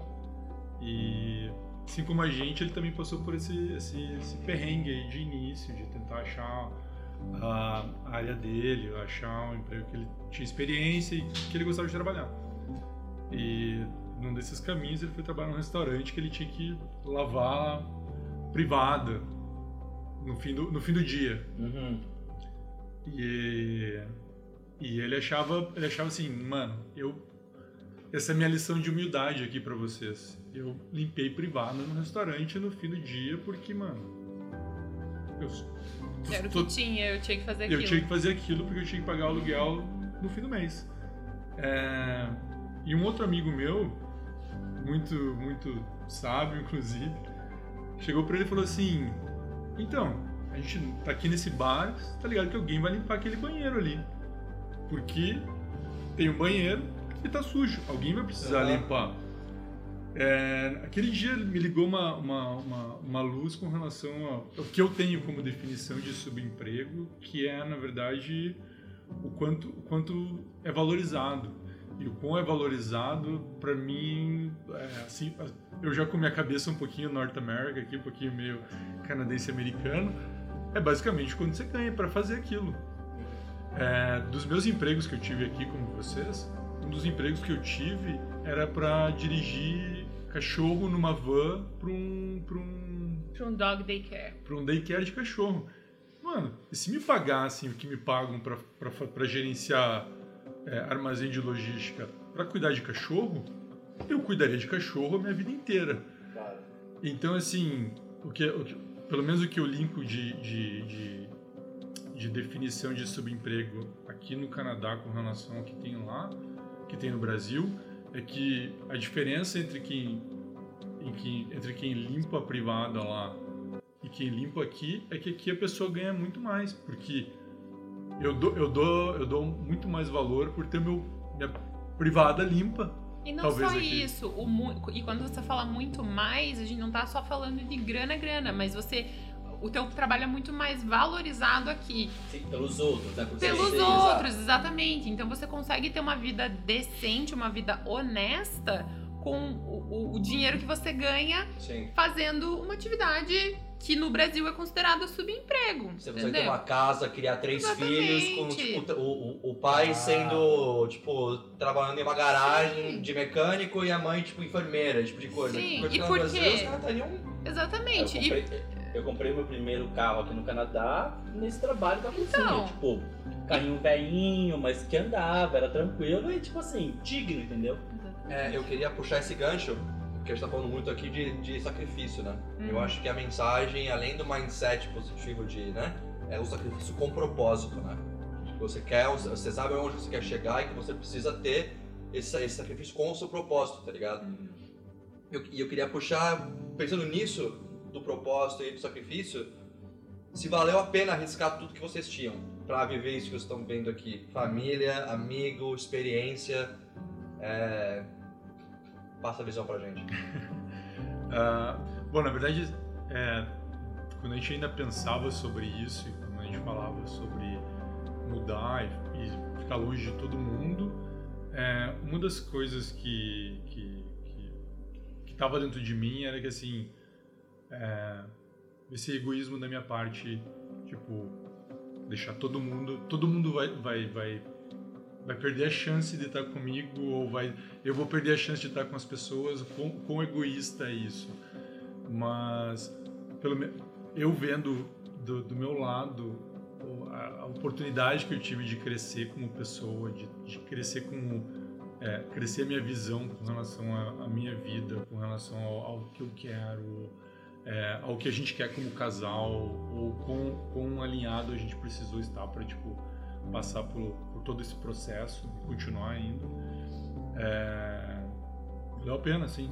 e, assim como a gente, ele também passou por esse, esse, esse perrengue aí de início, de tentar achar a área dele, achar um emprego que ele tinha experiência e que ele gostava de trabalhar. E num desses caminhos ele foi trabalhar num restaurante que ele tinha que lavar privada no fim do, no fim do dia. Uhum. E, e ele achava, ele achava assim, mano, eu essa é a minha lição de humildade aqui pra vocês. Eu limpei privado no restaurante no fim do dia porque, mano, eu Era o que tinha, eu tinha que fazer aquilo. eu tinha que fazer aquilo porque eu tinha que pagar o aluguel no fim do mês. É, E um outro amigo meu, muito, muito sábio, inclusive, chegou pra ele e falou assim: Então, a gente tá aqui nesse bar, tá ligado que alguém vai limpar aquele banheiro ali. Porque tem um banheiro e tá sujo, alguém vai precisar Aham. limpar. É, aquele dia me ligou uma, uma, uma, uma luz com relação ao que eu tenho como definição de subemprego, que é, na verdade, o quanto, o quanto é valorizado. E o quão é valorizado, para mim, é, assim, eu já com minha cabeça um pouquinho North America aqui, um pouquinho meio canadense-americano, é basicamente quando você ganha para fazer aquilo. É, dos meus empregos que eu tive aqui como vocês, um dos empregos que eu tive era para dirigir cachorro numa van para um, pra um Pra um dog daycare. para um daycare de cachorro. Mano, e se me pagassem o que me pagam para gerenciar é, armazém de logística para cuidar de cachorro, eu cuidaria de cachorro a minha vida inteira. Cara, Então, assim, o que, o que- pelo menos o que eu linko de, de, de, de definição de subemprego aqui no Canadá com relação ao que tem lá, que tem no Brasil, é que a diferença entre quem, em quem- entre quem limpa a privada lá e quem limpa aqui é que aqui a pessoa ganha muito mais, porque eu dou, eu dou, eu dou muito mais valor por ter meu, minha privada limpa. E não Talvez só aqui. isso, o e quando você fala muito mais, a gente não tá só falando de grana, grana, mas você. O teu trabalho é muito mais valorizado aqui. sim, pelos outros, né? Por Pelos outros, exatamente. Então você consegue ter uma vida decente, uma vida honesta com o, o- o dinheiro que você ganha Sim. fazendo uma atividade que no Brasil é considerada subemprego. Você consegue entendeu? ter uma casa, criar três Exatamente. filhos, com tipo, o, o, o pai Ah. sendo, tipo, trabalhando em uma garagem de mecânico e a mãe, tipo, enfermeira, tipo de coisa. Sim, Coisa e por Brasil, quê? Os caras estariam Exatamente. E comprei, eu comprei meu primeiro carro aqui no Canadá nesse trabalho da cozinha. Então. Tipo, carrinho velhinho, mas que andava, era tranquilo e, tipo assim, digno, entendeu? É, eu queria puxar esse gancho, porque a gente tá falando muito aqui de, de sacrifício, né? Eu Uhum. acho que a mensagem, além do mindset positivo de, né, é o sacrifício com propósito, né? Você quer, você sabe onde você quer chegar e que você precisa ter esse, esse sacrifício com o seu propósito, tá ligado? Eu- E eu, queria puxar, pensando nisso, do propósito e do sacrifício, se valeu a pena arriscar tudo que vocês tinham pra viver isso que vocês estão vendo aqui. Família, amigo, experiência, é... Passa a visão pra gente. Ah, bom, na verdade, é, quando a gente ainda pensava sobre isso, quando a gente falava sobre mudar e, e ficar longe de todo mundo, é, uma das coisas que que estava dentro de mim era que assim, é, esse egoísmo da minha parte, tipo, deixar todo mundo, todo mundo vai vai vai vai perder a chance de estar comigo ou vai eu vou perder a chance de estar com as pessoas, quão, egoísta é isso. Mas, pelo eu vendo do, do meu lado a, a oportunidade que eu tive de crescer como pessoa, de, de crescer como, é, crescer a minha visão com relação à minha vida, com relação ao, ao que eu quero, é, ao que a gente quer como casal, ou quão, quão alinhado a gente precisou estar para tipo, passar por, por, todo esse processo e continuar indo. É, valeu a pena, sim.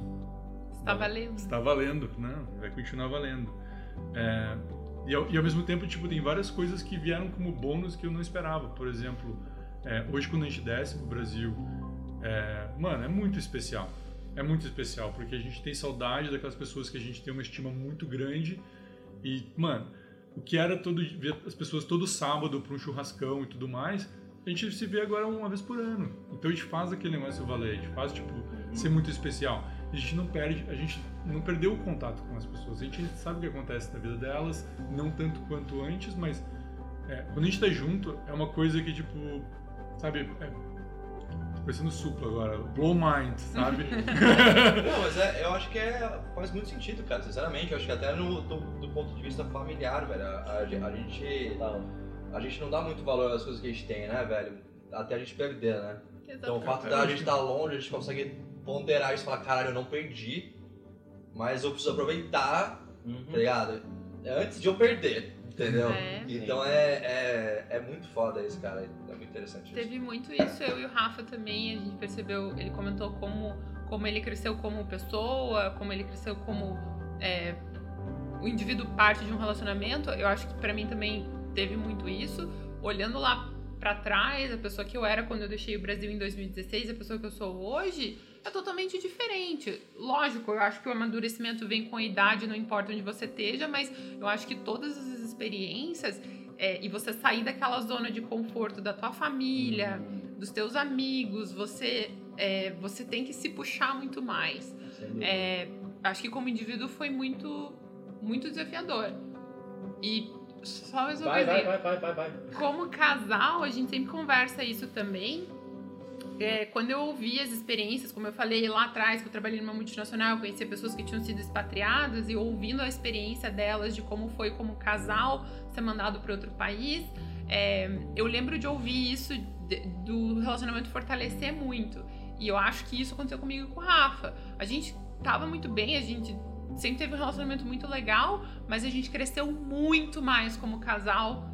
Está valendo. Está valendo, não, vai continuar valendo. É, e, ao, e, ao, mesmo tempo, tipo, tem várias coisas que vieram como bônus que eu não esperava. Por exemplo, é, hoje quando a gente desce pro Brasil, é, mano, é muito especial. É muito especial, porque a gente tem saudade daquelas pessoas que a gente tem uma estima muito grande. E, mano, o que era todo ver as pessoas todo sábado para um churrascão e tudo mais, a gente se vê agora uma vez por ano. Então a gente faz aquele negócio valer, a gente faz, tipo, ser muito especial a gente não perde, a gente não perdeu o contato com as pessoas. A gente sabe o que acontece na vida delas, não tanto quanto antes, mas é, quando a gente tá junto, é uma coisa que, tipo, sabe, é, pensando supla agora, blow mind, sabe? não, mas é, eu acho que é, faz muito sentido, cara, sinceramente. Eu acho que até no, do, do ponto de vista familiar, velho, a, a, a gente a gente não dá muito valor às coisas que a gente tem, né, velho? Até a gente perder, né? Exatamente. Então o fato da gente estar tá longe, a gente consegue ponderar isso e falar, caralho, eu não perdi, mas eu preciso aproveitar, uhum. tá ligado? Antes de eu perder, entendeu? É. Então é, é, é muito foda isso, cara. É muito interessante Teve isso. muito isso, eu e o Rafa também, a gente percebeu, ele comentou como, como ele cresceu como pessoa, como ele cresceu como é, o indivíduo parte de um relacionamento. Eu acho que para mim também teve muito isso. Olhando lá para trás, a pessoa que eu era quando eu deixei o Brasil em 2016, a pessoa que eu sou hoje, é totalmente diferente. Lógico, eu acho que o amadurecimento vem com a idade, não importa onde você esteja, mas eu acho que todas as experiências é, e você sair daquela zona de conforto da tua família, dos teus amigos, você é, você tem que se puxar muito mais. É, acho que como indivíduo foi muito muito desafiador. E só mais uma vai, vai, vai, vai, vai, vai. Como casal, a gente sempre conversa isso também é, quando eu ouvi as experiências, como eu falei lá atrás, que eu trabalhei numa multinacional, eu conhecia pessoas que tinham sido expatriadas e ouvindo a experiência delas de como foi como casal ser mandado para outro país, é, eu lembro de ouvir isso de, do relacionamento fortalecer muito. E eu acho que isso aconteceu comigo e com o Rafa. A gente tava muito bem, a gente sempre teve um relacionamento muito legal, mas a gente cresceu muito mais como casal,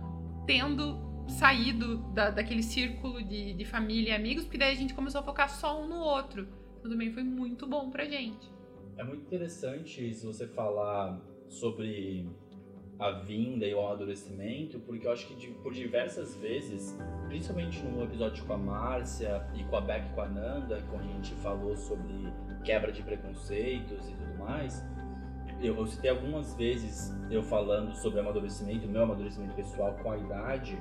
tendo saído da, daquele círculo de, de família e amigos, porque daí a gente começou a focar só um no outro. Então também foi muito bom pra gente. É muito interessante você falar sobre a vinda e o amadurecimento, porque eu acho que por diversas vezes, principalmente no episódio com a Márcia e com a Beck e com a Nanda, quando a gente falou sobre quebra de preconceitos e tudo mais, eu, eu citei algumas vezes eu falando sobre amadurecimento, meu amadurecimento pessoal com a idade,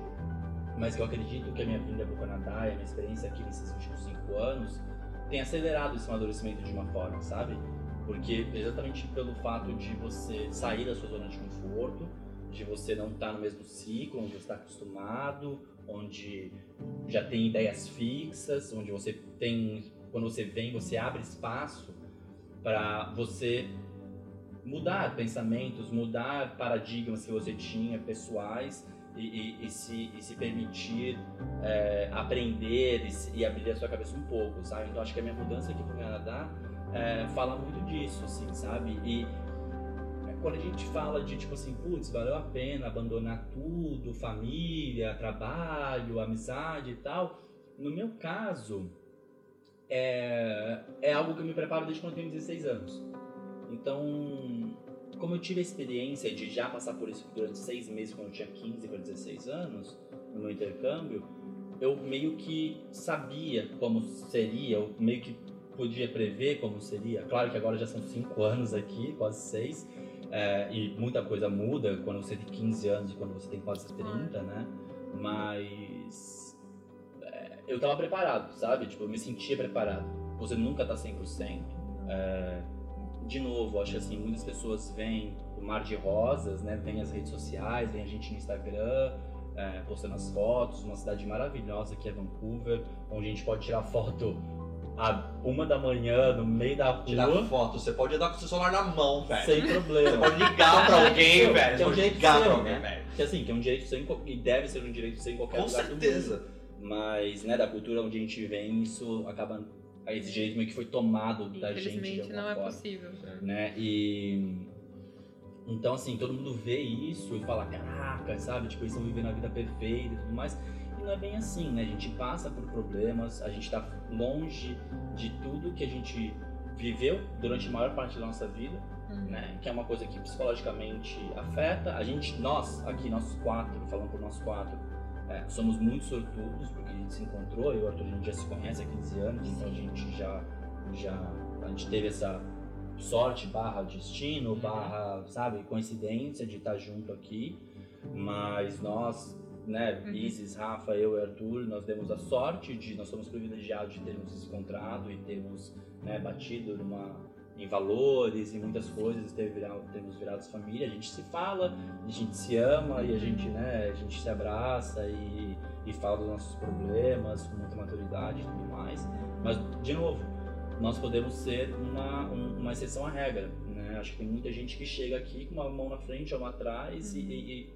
mas que eu acredito que a minha vinda para o Canadá e a minha experiência aqui nesses últimos cinco anos tem acelerado esse amadurecimento de uma forma, sabe? Porque exatamente pelo fato de você sair da sua zona de conforto, de você não estar tá no mesmo ciclo onde você está acostumado, onde já tem ideias fixas, onde você tem, quando você vem, você abre espaço para você mudar pensamentos, mudar paradigmas que você tinha pessoais e, e, e, se, e se, permitir é, aprender e, abrir a sua cabeça um pouco, sabe? Então acho que a minha mudança aqui para o Canadá é, fala muito disso, assim, sabe? E quando a gente fala de tipo assim, putz, valeu a pena abandonar tudo, família, trabalho, amizade e tal, no meu caso é, é algo que eu me preparo desde quando eu tenho 16 anos. Então como eu tive a experiência de já passar por isso durante seis meses, quando eu tinha 15 para 16 anos, no meu intercâmbio, eu meio que sabia como seria, eu meio que podia prever como seria. Claro que agora já são cinco anos aqui, quase seis, é, e muita coisa muda quando você tem 15 anos e quando você tem quase 30, né? Mas é, eu estava preparado, sabe? Tipo, eu me sentia preparado. Você nunca tá 100%. É, de novo, acho que assim, muitas pessoas veem o mar de rosas, né? Vem as redes sociais, vem a gente no Instagram, é, postando as fotos, uma cidade maravilhosa que é Vancouver, onde a gente pode tirar foto a uma da manhã, no meio da rua. Tirar foto, você pode andar com o seu celular na mão, velho. Sem problema. Você pode ligar pra alguém, velho. Que é um direito ligar seu, pra alguém, né? velho. Que assim, que é um direito seu e deve ser um direito seu em qualquer Com lugar certeza. do mundo. Mas, né, da cultura onde a gente vem, isso acaba esse direito meio que foi tomado da gente de Infelizmente alguma não é forma possível. né? E então assim, todo mundo vê isso e fala, caraca, sabe? Tipo, eles estão vivendo a vida perfeita e tudo mais. E não é bem assim, né? A gente passa por problemas, a gente tá longe de tudo que a gente viveu durante a maior parte da nossa vida, Uhum. né? Que é uma coisa que psicologicamente afeta. A gente, nós, aqui, nós quatro, falando por nós quatro, é, somos muito sortudos porque a gente se encontrou. Eu e o Arthur, a gente já se conhece há 15 anos, então a gente já, já a gente teve essa sorte barra destino, barra, sabe, coincidência de estar junto aqui. Mas nós, né, Uhum. Isis, Rafa, eu e Arthur, nós demos a sorte de, nós somos privilegiados de termos se encontrado e termos né, batido numa, em valores e muitas coisas, ter virado, família, a gente se fala, a gente se ama e a gente, né, a gente se abraça e, e fala dos nossos problemas com muita maturidade e tudo mais. Mas, de novo, nós podemos ser uma, um- uma exceção à regra, né? Acho que tem muita gente que chega aqui com uma mão na frente uma atrás e, e-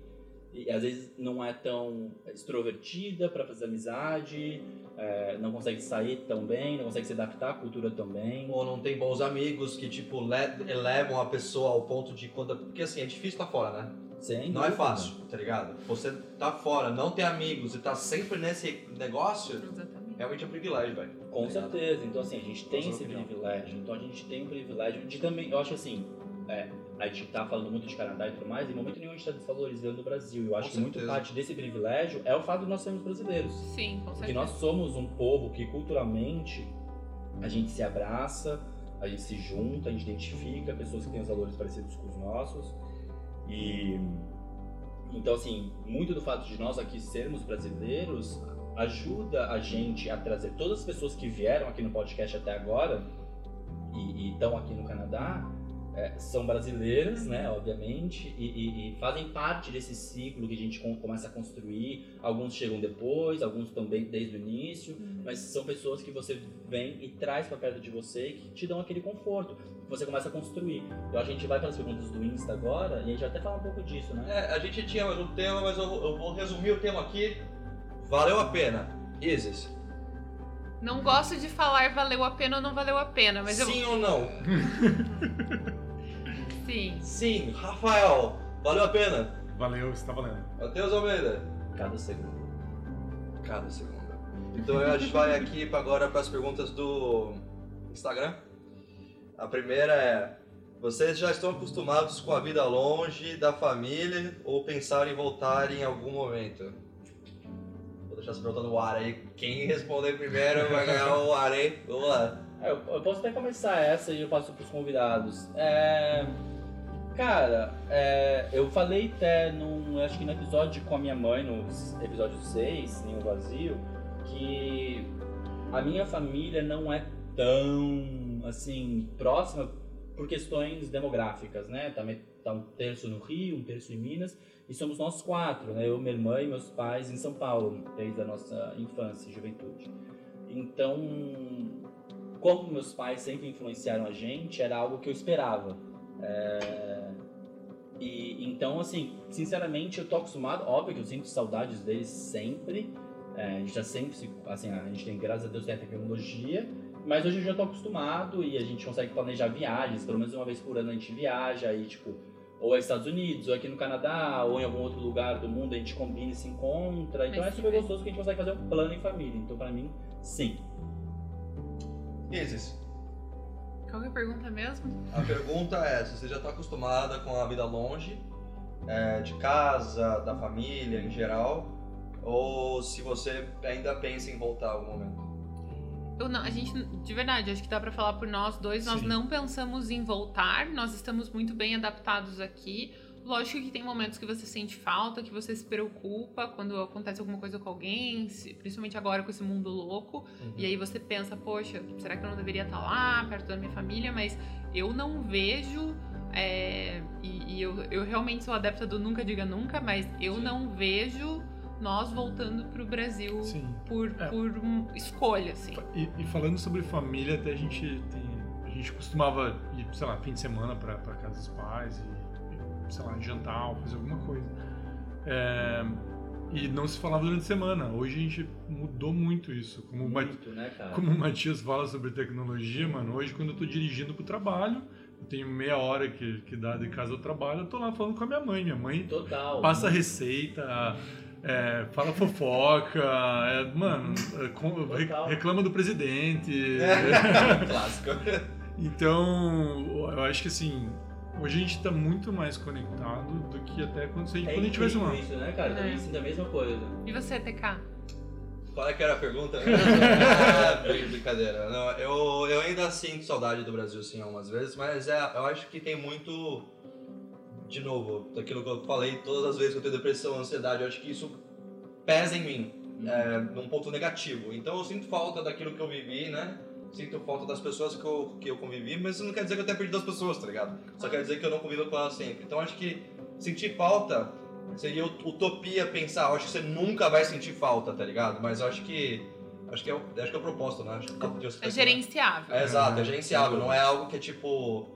e- às vezes não é tão extrovertida para fazer amizade, é, não consegue sair tão bem, não consegue se adaptar à cultura tão bem. Ou não tem bons amigos que, tipo, le- elevam a pessoa ao ponto de quando. Porque assim, é difícil estar fora, né? Sem Não é fácil, tá ligado? Você tá fora, não ter amigos e tá sempre nesse negócio, Exatamente. realmente é um privilégio, velho. Com Tá certeza. Então, assim, a gente tem esse opinião. privilégio. Então, a gente tem o privilégio de também. Eu acho assim. é, a gente tá falando muito de Canadá e tudo mais, e em momento nenhum a gente tá desvalorizando o Brasil. Eu acho Com que muito certeza. parte desse privilégio é o fato de nós sermos brasileiros. Sim, com Porque certeza. nós somos um povo que culturalmente a gente se abraça, a gente se junta, a gente identifica pessoas que têm os valores parecidos com os nossos. E então assim, muito do fato de nós aqui sermos brasileiros ajuda a gente a trazer todas as pessoas que vieram aqui no podcast até agora e estão aqui no Canadá é, são brasileiras, né, obviamente, e, e- e fazem parte desse ciclo que a gente com- começa a construir. Alguns chegam depois, alguns também desde o início, Uhum. mas são pessoas que você vem e traz para perto de você e que te dão aquele conforto. que Você começa a construir. Então a gente vai para as perguntas do Insta agora e a gente vai até falar um pouco disso, né? É, a gente tinha mais um tema, mas eu, eu vou resumir o tema aqui. Valeu a pena. Isis, Não gosto de falar valeu a pena ou não valeu a pena, mas sim ou não? Sim. Sim, Rafael, valeu a pena. Valeu, está valendo. Matheus Almeida, Cada segundo. cada segunda. Então a gente vai aqui pra agora para as perguntas do Instagram. A primeira é: vocês já estão acostumados com a vida longe da família ou pensaram em voltar em algum momento? Vou deixar essa pergunta no ar aí. Quem responder primeiro vai ganhar o ar aí. Vamos lá. É, eu, posso até começar essa e eu passo pros convidados. É, cara, é, eu falei até num, acho que no episódio com a minha mãe, no episódio 6, Ninho Vazio, que a minha família não é tão, assim, próxima por questões demográficas, né? Tá, me- tá um terço no Rio, um terço em Minas, e somos nós quatro, né? Eu, minha irmã e meus pais em São Paulo, desde a nossa infância e juventude. Então, como meus pais sempre influenciaram a gente, era algo que eu esperava. É, E então, assim, sinceramente, eu tô acostumado. Óbvio que eu sinto saudades deles sempre. É, a gente já sempre, se- assim, a gente tem, graças a Deus, tem a tecnologia. Mas hoje eu já tô acostumado e a gente consegue planejar viagens. Pelo menos uma vez por ano a gente viaja aí, tipo, ou é Estados Unidos, ou aqui no Canadá, ou em algum outro lugar do mundo a gente combina e se encontra. Então Mas é super gostoso que a gente consegue fazer um plano em família. Então, pra mim, sim. Isis, Qual que é a pergunta mesmo? a pergunta é: se você já está acostumada com a vida longe, é, de casa, da família em geral, ou se você ainda pensa em voltar algum momento? Eu não, a gente, de verdade, acho que dá pra falar por nós dois. Nós Sim. não pensamos em voltar, nós estamos muito bem adaptados aqui. Lógico que tem momentos que você sente falta, que você se preocupa quando acontece alguma coisa com alguém, principalmente agora com esse mundo louco. E aí você pensa, poxa, será que eu não deveria estar lá, perto da minha família? Mas eu não vejo. é, e e eu, eu realmente sou adepta do nunca diga nunca, mas eu Sim. não vejo nós voltando pro Brasil Sim. por, É. por um- escolha, assim. E, e falando sobre família, até a gente tem. A gente costumava ir, sei lá, fim de semana pra casa dos pais e, sei lá, jantar ou fazer alguma coisa. É, e não se falava durante a semana. Hoje a gente mudou muito isso. Como, o Ma- Muito, né, cara? como o Matias fala sobre tecnologia, mano, hoje quando eu tô dirigindo pro trabalho, eu tenho meia hora que, que dá de casa ao trabalho, eu tô lá falando com a minha mãe. Minha mãe Total. passa receita, é, fala fofoca, é, mano, é, reclama do presidente. Clássico. Então, eu acho que assim, hoje a gente tá muito mais conectado do que até quando, se a gente, É quando a gente incrível uma. isso, né, cara? Eu É. também sinto a mesma coisa. E você, TK? Qual é que era a pergunta? Ah, brin- Brincadeira. Não, eu, eu ainda sinto saudade do Brasil, sim, algumas vezes, mas é, eu acho que tem muito. De novo, daquilo que eu falei, todas as vezes que eu tenho depressão, ansiedade, eu acho que isso pesa em mim, é, num ponto negativo. Então eu sinto falta daquilo que eu vivi, né? Sinto falta das pessoas que eu, que eu convivi, mas isso não quer dizer que eu tenha perdido as pessoas, tá ligado? Só quer dizer que eu não convivo com elas sempre. Então acho que sentir falta seria ut- utopia pensar, eu acho que você nunca vai sentir falta, tá ligado? Mas eu acho que. Acho que é o, acho que é o propósito, né? Acho que de você É pensar- gerenciável. É, exato, é gerenciável, não é algo que é tipo.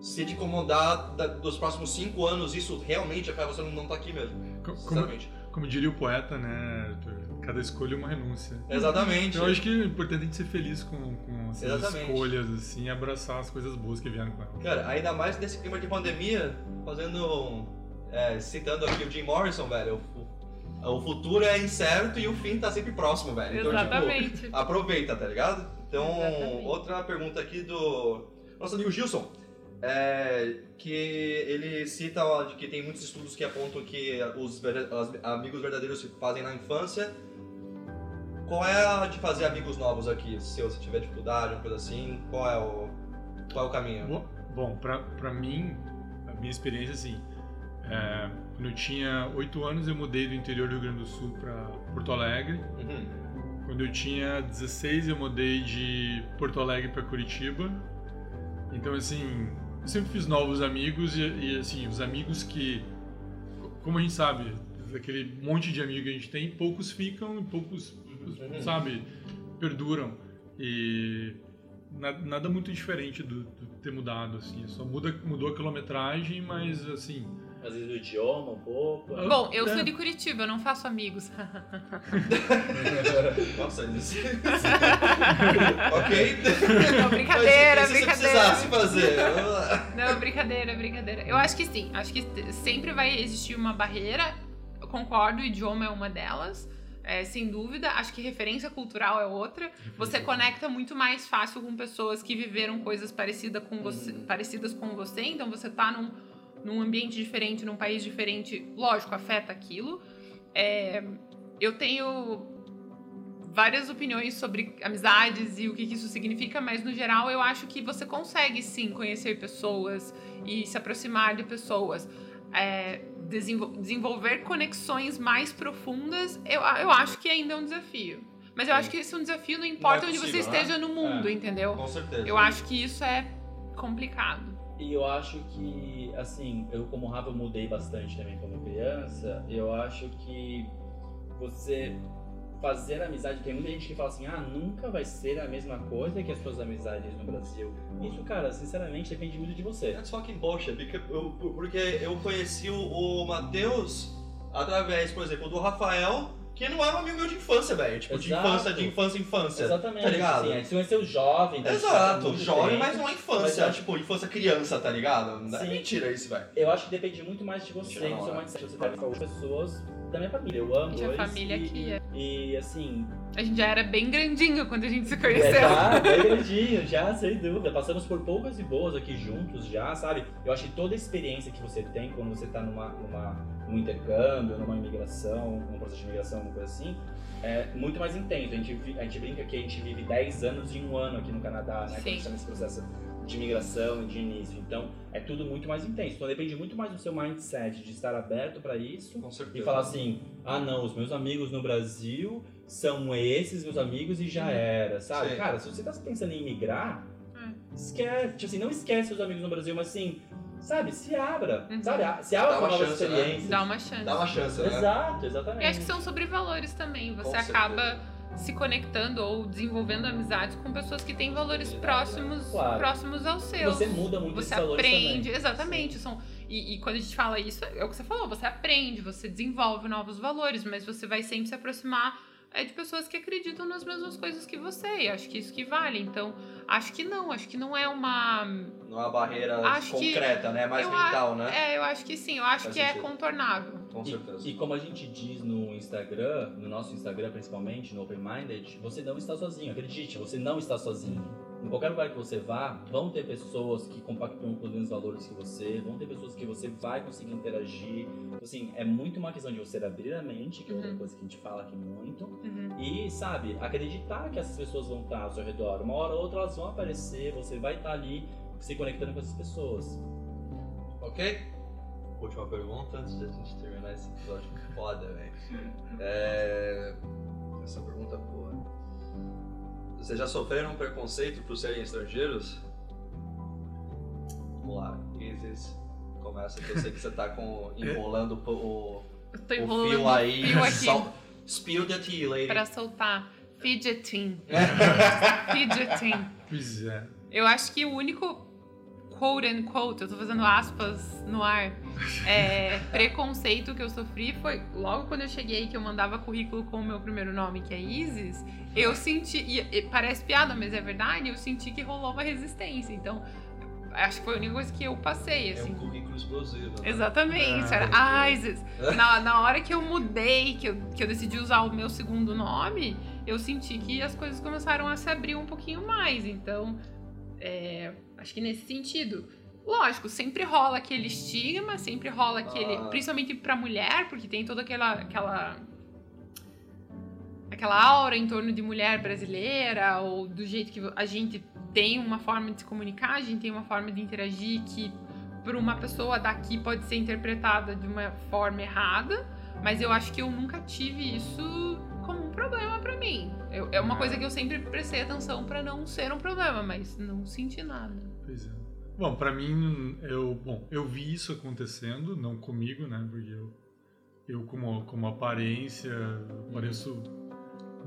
Se te incomodar da- dos próximos cinco anos, isso realmente é pra você não, não tá aqui mesmo. Co- Como, Sinceramente. como diria o poeta, né? Arthur, Cada escolha é uma renúncia. Exatamente. Eu acho que é importante a gente ser feliz com, com essas Exatamente. escolhas, assim, e abraçar as coisas boas que vieram com elas. Cara, ainda mais nesse clima de pandemia, fazendo. é, citando aqui o Jim Morrison, velho. O, o futuro é incerto e o fim tá sempre próximo, velho. Então, tipo, Exatamente. aproveita, tá ligado? Então, Exatamente. outra pergunta aqui do nosso amigo Gilson. É, que ele cita ó, de que tem muitos estudos que apontam que os os amigos verdadeiros se fazem na infância. Qual é a de fazer amigos novos aqui? Se você tiver dificuldade, uma coisa assim, qual é o, qual é o caminho? Bom, pra mim, a minha experiência, assim, é, quando eu tinha oito anos, eu mudei do interior do Rio Grande do Sul pra Porto Alegre. Uhum. Quando eu tinha 16, eu mudei de Porto Alegre para Curitiba. Então, assim, eu sempre fiz novos amigos e, e, assim, os amigos que, como a gente sabe, aquele monte de amigos que a gente tem, poucos ficam e poucos. Sabe, perduram. E na- nada muito diferente do, do ter mudado, assim. Só muda, mudou a quilometragem, mas, assim, Às vezes o idioma um pouco. Bom, eu É. sou de Curitiba, eu não faço amigos. Nossa, isso. ok? Não, brincadeira, Mas se brincadeira. precisasse fazer? Não, brincadeira, brincadeira. Eu acho que sim. Acho que sempre vai existir uma barreira. Eu concordo, o idioma é uma delas. É, sem dúvida. Acho que referência cultural é outra. Você conecta muito mais fácil com pessoas que viveram coisas parecida com você, parecidas com você. Então você tá num, num ambiente diferente, num país diferente. Lógico, afeta aquilo. É, eu tenho várias opiniões sobre amizades e o que, que isso significa, mas no geral eu acho que você consegue sim conhecer pessoas e se aproximar de pessoas. É, desenvol- desenvolver conexões mais profundas, eu, eu acho que ainda é um desafio. Mas eu Sim. acho que esse é um desafio, não importa Não é onde você possível, né? esteja no mundo, É. entendeu? Com certeza. Eu acho que isso é complicado. E eu acho que, assim, eu como Rafa eu mudei bastante também como criança, eu acho que você fazer amizade, tem muita gente que fala assim, ah, nunca vai ser a mesma coisa que as suas amizades no Brasil. Isso, cara, sinceramente, depende muito de você. That's fucking bullshit, porque eu, porque eu conheci o, o Matheus através, por exemplo, do Rafael, que não era um amigo meu de infância, velho. Tipo, de Exato. infância, de infância, infância. Exatamente, Tá ligado? assim, aí você conheceu jovem, então Exato, jovem, mas não é infância, Mas- tipo, infância criança, tá ligado? Não é Sim. mentira isso, velho. Eu acho que depende muito mais de você, do seu é. mindset. Você tá com pessoas da minha família, eu amo Tinha eles. família e, aqui. é. E, assim, A gente já era bem grandinho quando a gente se É, conheceu. já, bem grandinho, já, sem dúvida. Passamos por poucas e boas aqui juntos já, sabe? Eu acho que toda a experiência que você tem quando você tá numa, numa, num intercâmbio, numa imigração, num processo de imigração, alguma coisa assim, é muito mais intenso. A gente, a gente brinca que a gente vive 10 anos em um ano aqui no Canadá, né? Quando a Sim. gente tá nesse processo de imigração e de início. Então, é tudo muito mais intenso. Então, depende muito mais do seu mindset, de estar aberto para isso Com certeza. e falar assim: ah, não, os meus amigos no Brasil são esses meus amigos e já era, sabe? Sim. Cara, se você tá pensando em migrar, É. esquece, assim, não esquece os amigos no Brasil, mas assim, sabe, se abra, Uhum. sabe? Se abra Dá para novas chance, né? experiências. Dá uma chance. Dá uma chance, né? Exato, exatamente. E acho que são sobre valores também. Você acaba se conectando ou desenvolvendo amizades com pessoas que têm valores próximos, Claro. próximos aos seus. você muda muito Você aprende, também. exatamente. São, E, e quando a gente fala isso, é o que você falou, você aprende, você desenvolve novos valores, mas você vai sempre se aproximar é de pessoas que acreditam nas mesmas coisas que você. E acho que isso que vale. Então, acho que não, acho que não é uma. Não é uma barreira Acho que- concreta, né? É mais eu mental, a- né? É, eu acho que sim, eu acho Faz que é sentido. contornável. Com certeza. E, e como a gente diz no Instagram, no nosso Instagram principalmente, no Open Minded, você não está sozinho. Acredite, você não está sozinho. Em qualquer lugar que você vá, vão ter pessoas que compactuam com os mesmos valores que você, vão ter pessoas que você vai conseguir interagir. Assim, é muito uma questão de você abrir a mente, que é outra Uhum. coisa que a gente fala aqui muito, Uhum. e, sabe, acreditar que essas pessoas vão estar ao seu redor. Uma hora ou outra elas vão aparecer, você vai estar ali se conectando com essas pessoas. Ok? Última pergunta antes de a gente terminar esse episódio foda, velho. É... Essa pergunta é boa. Vocês já sofreram um preconceito por serem estrangeiros? Vamos lá, Isis. Começa que eu sei que você tá com, enrolando o, o, Eu tô o enrolando fio aí. fio aqui Sol- Spill the tea, lady. pra soltar. Fidgeting. Fidgeting. Pois é. Eu acho que o único quote and quote, eu tô fazendo aspas no ar, é, preconceito que eu sofri foi logo quando eu cheguei, que eu mandava currículo com o meu primeiro nome, que é Isis, eu senti, e, e parece piada, mas é verdade, eu senti que rolou uma resistência. Então, acho que foi a única coisa que eu passei, É assim. um currículo explosivo. né? Exatamente, Ah, era entendi. Isis. Na, na hora que eu mudei, que eu, que eu decidi usar o meu segundo nome, eu senti que as coisas começaram a se abrir um pouquinho mais. Então, é, acho que nesse sentido. Lógico, sempre rola aquele estigma, sempre rola aquele. Ah. Principalmente pra mulher, porque tem toda aquela. aquela aquela aura em torno de mulher brasileira, ou do jeito que a gente tem uma forma de se comunicar, a gente tem uma forma de interagir que por uma pessoa daqui pode ser interpretada de uma forma errada, mas eu acho que eu nunca tive isso como um problema pra mim. Eu- é uma coisa que eu sempre prestei atenção pra não ser um problema, mas não senti nada. Pois é. Bom, pra mim, eu, bom, eu vi isso acontecendo, não comigo, né? Porque eu, eu como, como aparência, pareço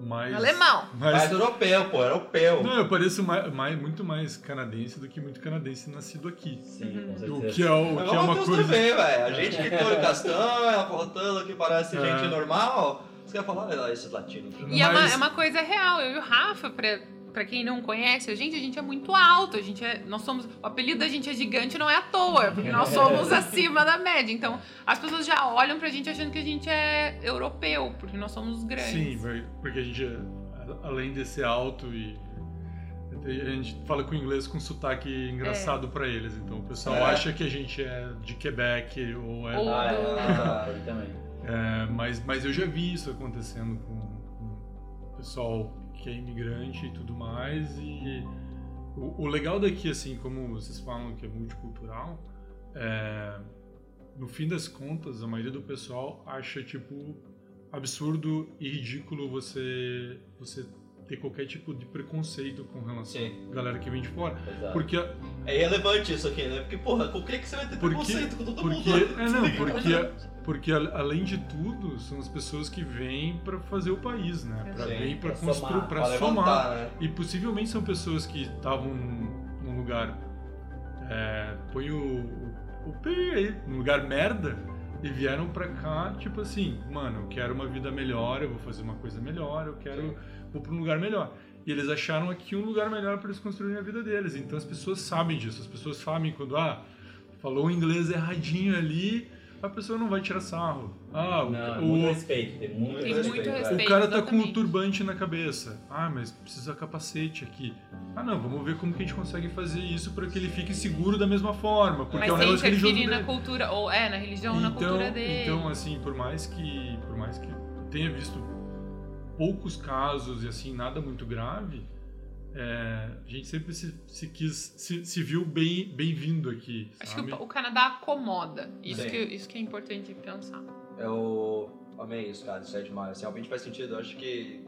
mais. Alemão. Mas mais europeu, pô, europeu. Não, eu pareço mais, mais- muito mais canadense do que muito canadense nascido aqui. Sim, Uhum. com O certeza. que é, o, Mas que é o uma coisa. também. A gente que tem olho castanho, cortando que parece É. gente normal. Você quer falar, ah, esses latinos. E é, uma, Mas- é uma coisa real. Eu e o Rafa, pra, pra quem não conhece a gente, a gente é muito alto. A gente é, nós somos, o apelido da gente é gigante não é à toa, porque nós somos acima da média. Então, as pessoas já olham pra gente achando que a gente é europeu, porque nós somos grandes. Sim, porque a gente, além de ser alto e. A gente fala com inglês com sotaque engraçado pra eles, então o pessoal É. acha que a gente é de Quebec ou é. Ou- Ah, é, eu também. é, mas, mas eu já vi isso acontecendo com, com o pessoal que é imigrante e tudo mais. E o, o legal daqui, assim, como vocês falam que é multicultural, é, no fim das contas, a maioria do pessoal acha, tipo, absurdo e ridículo você, você ter qualquer tipo de preconceito com relação Sim. à galera que vem de fora. Exato. Porque, É irrelevante isso aqui, né? Porque, porra, com quem que você vai ter Porque- preconceito com todo porque, mundo? é, não, porque, porque a- além de tudo, são as pessoas que vêm pra fazer o país, né? Sim, pra pra construir, somar, pra somar. levantar, né? E possivelmente são pessoas que estavam num lugar. É, põe o, o, o P aí, num lugar merda, e vieram pra cá, tipo assim, mano, eu quero uma vida melhor, eu vou fazer uma coisa melhor, eu quero. Vou pra um lugar melhor. E eles acharam aqui um lugar melhor para eles construírem a vida deles. Então as pessoas sabem disso, as pessoas sabem quando, ah, falou o inglês erradinho ali, a pessoa não vai tirar sarro. Ah, o, Não, o- muito respeito, tem muito Tem respeito. muito respeito. o cara tá com o exatamente. turbante na cabeça. Ah, mas precisa capacete aqui. Ah, não, vamos ver como que a gente consegue fazer isso para que ele fique seguro da mesma forma, porque Mas é um negócio religioso na dele. cultura, ou é, na religião ou na cultura dele. então, assim, por mais que, por mais que tenha visto poucos casos e assim nada muito grave, é, a gente sempre se, se quis, se, se viu bem, bem-vindo aqui, Acho que o, o Canadá acomoda. Isso Sim. que, isso que é importante pensar. Eu amei isso, cara, isso é demais. Assim, realmente faz sentido. Eu acho que.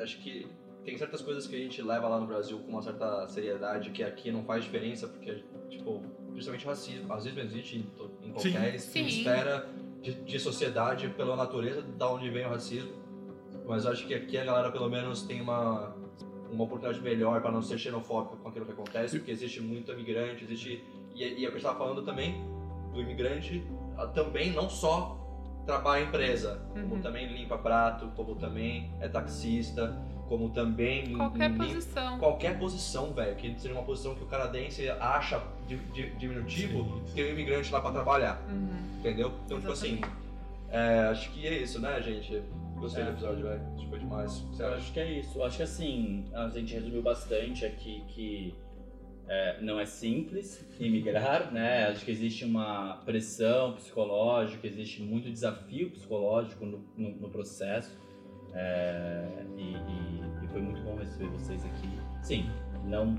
Acho que tem certas coisas que a gente leva lá no Brasil com uma certa seriedade que aqui não faz diferença, porque, tipo, principalmente o racismo. Racismo existe em, em qualquer Sim. esfera de, de sociedade pela natureza da onde vem o racismo. Mas eu acho que aqui a galera pelo menos tem uma, uma oportunidade melhor para não ser xenofóbica com aquilo que acontece, porque existe muito imigrante, existe. E, e é que eu estava falando também, do imigrante também não só trabalha em empresa, como Uhum. também limpa prato, como também é taxista, como também Qualquer lim- posição. qualquer posição, velho, que seja uma posição que o canadense acha di- di- diminutivo, tem um imigrante lá pra trabalhar, Uhum. entendeu? Então, tipo assim, Exatamente. é, acho que é isso, né, gente? Gostei É. do episódio, velho. Acho foi demais. Você acha? acho que é isso. Acho que assim, a gente resumiu bastante aqui que é, não é simples imigrar, né? Acho que existe uma pressão psicológica, existe muito desafio psicológico no, no- no processo. É, e, e- e foi muito bom receber vocês aqui. Sim, não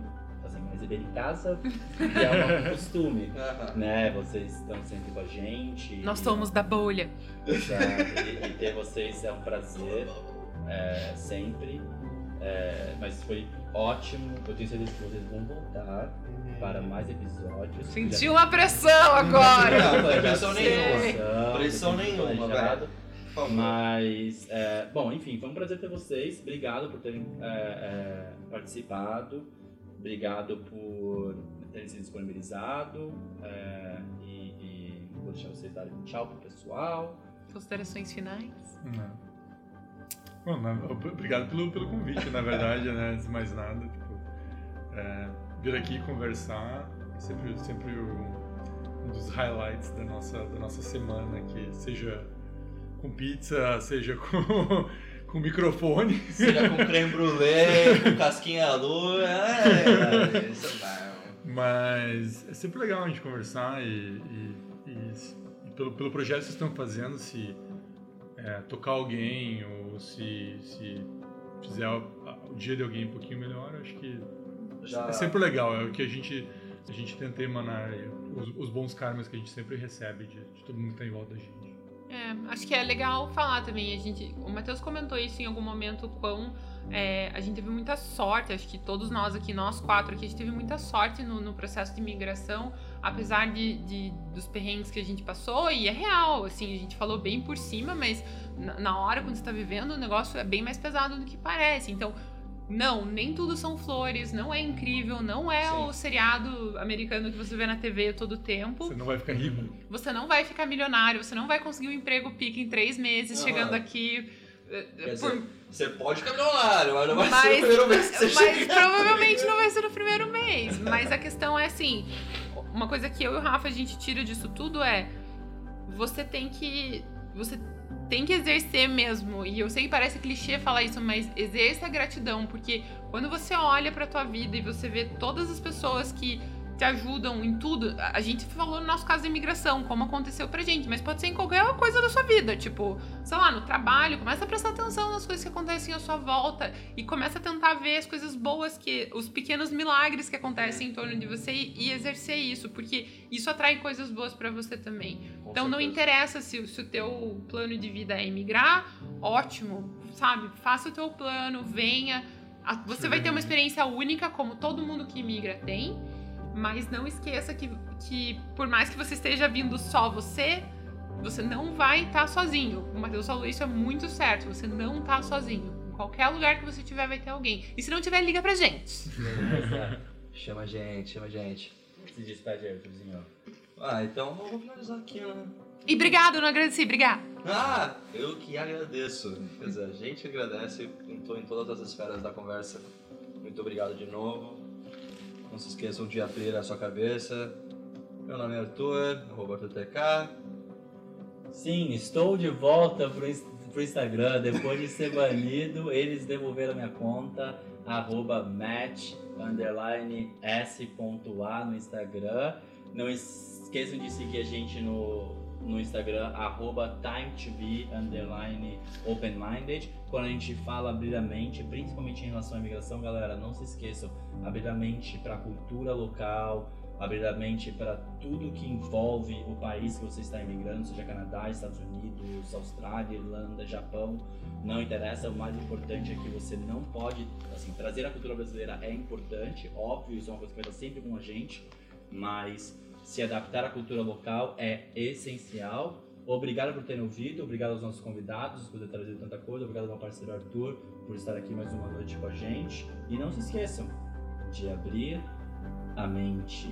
receber em casa que é um costume. Né, vocês estão sempre com a gente. Nós e- somos da bolha. Exato, e, e ter vocês é um prazer, é, sempre. É, mas foi ótimo. Eu tenho certeza que vocês vão voltar para mais episódios. Senti uma pressão agora. Não, não é pressão nenhuma. Pressão nenhuma. Mas, é, bom, enfim, foi um prazer ter vocês. Obrigado por terem é, é, participado. Obrigado por terem se disponibilizado. é, e, e vou deixar vocês darem um tchau pro pessoal. Considerações finais? Não. Bom, obrigado pelo, pelo convite, na verdade, né? Antes de mais nada, tipo, é, vir aqui conversar é sempre, sempre um dos highlights da nossa, da nossa semana, que seja com pizza, seja com, com microfone. Seja com creme brulee, com casquinha lua. É, é, isso não. Mas é sempre legal a gente conversar e, e- e- e pelo, pelo projeto que vocês estão fazendo, se é, tocar alguém ou se, se fizer o, o dia de alguém um pouquinho melhor, acho que Já- é sempre legal. É o que a gente, a gente tenta emanar os, os bons karmas que a gente sempre recebe de, de todo mundo que está em volta da gente. É, acho que é legal falar também. A gente, o Matheus comentou isso em algum momento, quão é, a gente teve muita sorte. Acho que todos nós aqui, nós quatro aqui, a gente teve muita sorte no, no processo de imigração, apesar de, de- dos perrengues que a gente passou. E é real, assim, a gente falou bem por cima, mas na, na hora quando você tá vivendo, o negócio é bem mais pesado do que parece. Então, não, nem tudo são flores, não é incrível, não é Sim. o seriado americano que você vê na TV todo tempo. Você não vai ficar rico. Você não vai ficar milionário, você não vai conseguir um emprego pique em três meses, Aham. chegando aqui. eh, Quer por- dizer, você pode ficar milionário, mas não vai ser Mas- o primeiro mês que você mas chega. provavelmente não vai ser no primeiro mês. Mas a questão é assim: uma coisa que eu e o Rafa a gente tira disso tudo é você tem que. Você tem que exercer mesmo. E eu sei que parece clichê falar isso, mas exerça a gratidão, porque quando você olha pra tua vida e você vê todas as pessoas que te ajudam em tudo. A gente falou no nosso caso da imigração, como aconteceu pra gente, mas pode ser em qualquer coisa da sua vida, tipo, sei lá, no trabalho, começa a prestar atenção nas coisas que acontecem à sua volta e começa a tentar ver as coisas boas que os pequenos milagres que acontecem em torno de você e, e exercer isso, porque isso atrai coisas boas pra você também. Com Então não certeza. interessa se, se o teu plano de vida é emigrar, ótimo, sabe? Faça o teu plano, venha. Você vai ter uma experiência única, como todo mundo que imigra tem, mas não esqueça que, que por mais que você esteja vindo só você, você não vai estar sozinho. O Matheus falou isso é muito certo, você não tá sozinho. Em qualquer lugar que você tiver vai ter alguém. E se não tiver, liga pra gente. Chama a gente, chama a gente. Se despede aí, Tuzinho. Ah, então eu vou finalizar aqui, né? E obrigado, não agradeci, obrigado. Ah, eu que agradeço. Quer dizer, a gente agradece em, em todas as esferas da conversa. Muito obrigado de novo. Não se esqueçam de abrir a sua cabeça. Meu nome é Arthur, Roberto TK. Sim, estou de volta pro, pro Instagram. Depois de ser banido, eles devolveram minha conta, arroba match, underline s.a no Instagram. Não esqueçam de seguir a gente no, no Instagram, arroba time2be, underline open-minded. Quando a gente fala abrir a mente, principalmente em relação à imigração, galera, não se esqueçam, abrir a mente para a cultura local, abrir a mente para tudo que envolve o país que você está imigrando, seja Canadá, Estados Unidos, Austrália, Irlanda, Japão, não interessa, o mais importante é que você não pode, assim, trazer a cultura brasileira é importante, óbvio, isso é uma coisa que vai estar sempre com a gente, mas se adaptar à cultura local é essencial. Obrigado por terem ouvido, obrigado aos nossos convidados por ter trazido tanta coisa, obrigado ao meu parceiro Arthur por estar aqui mais uma noite com a gente. E não se esqueçam de abrir a mente.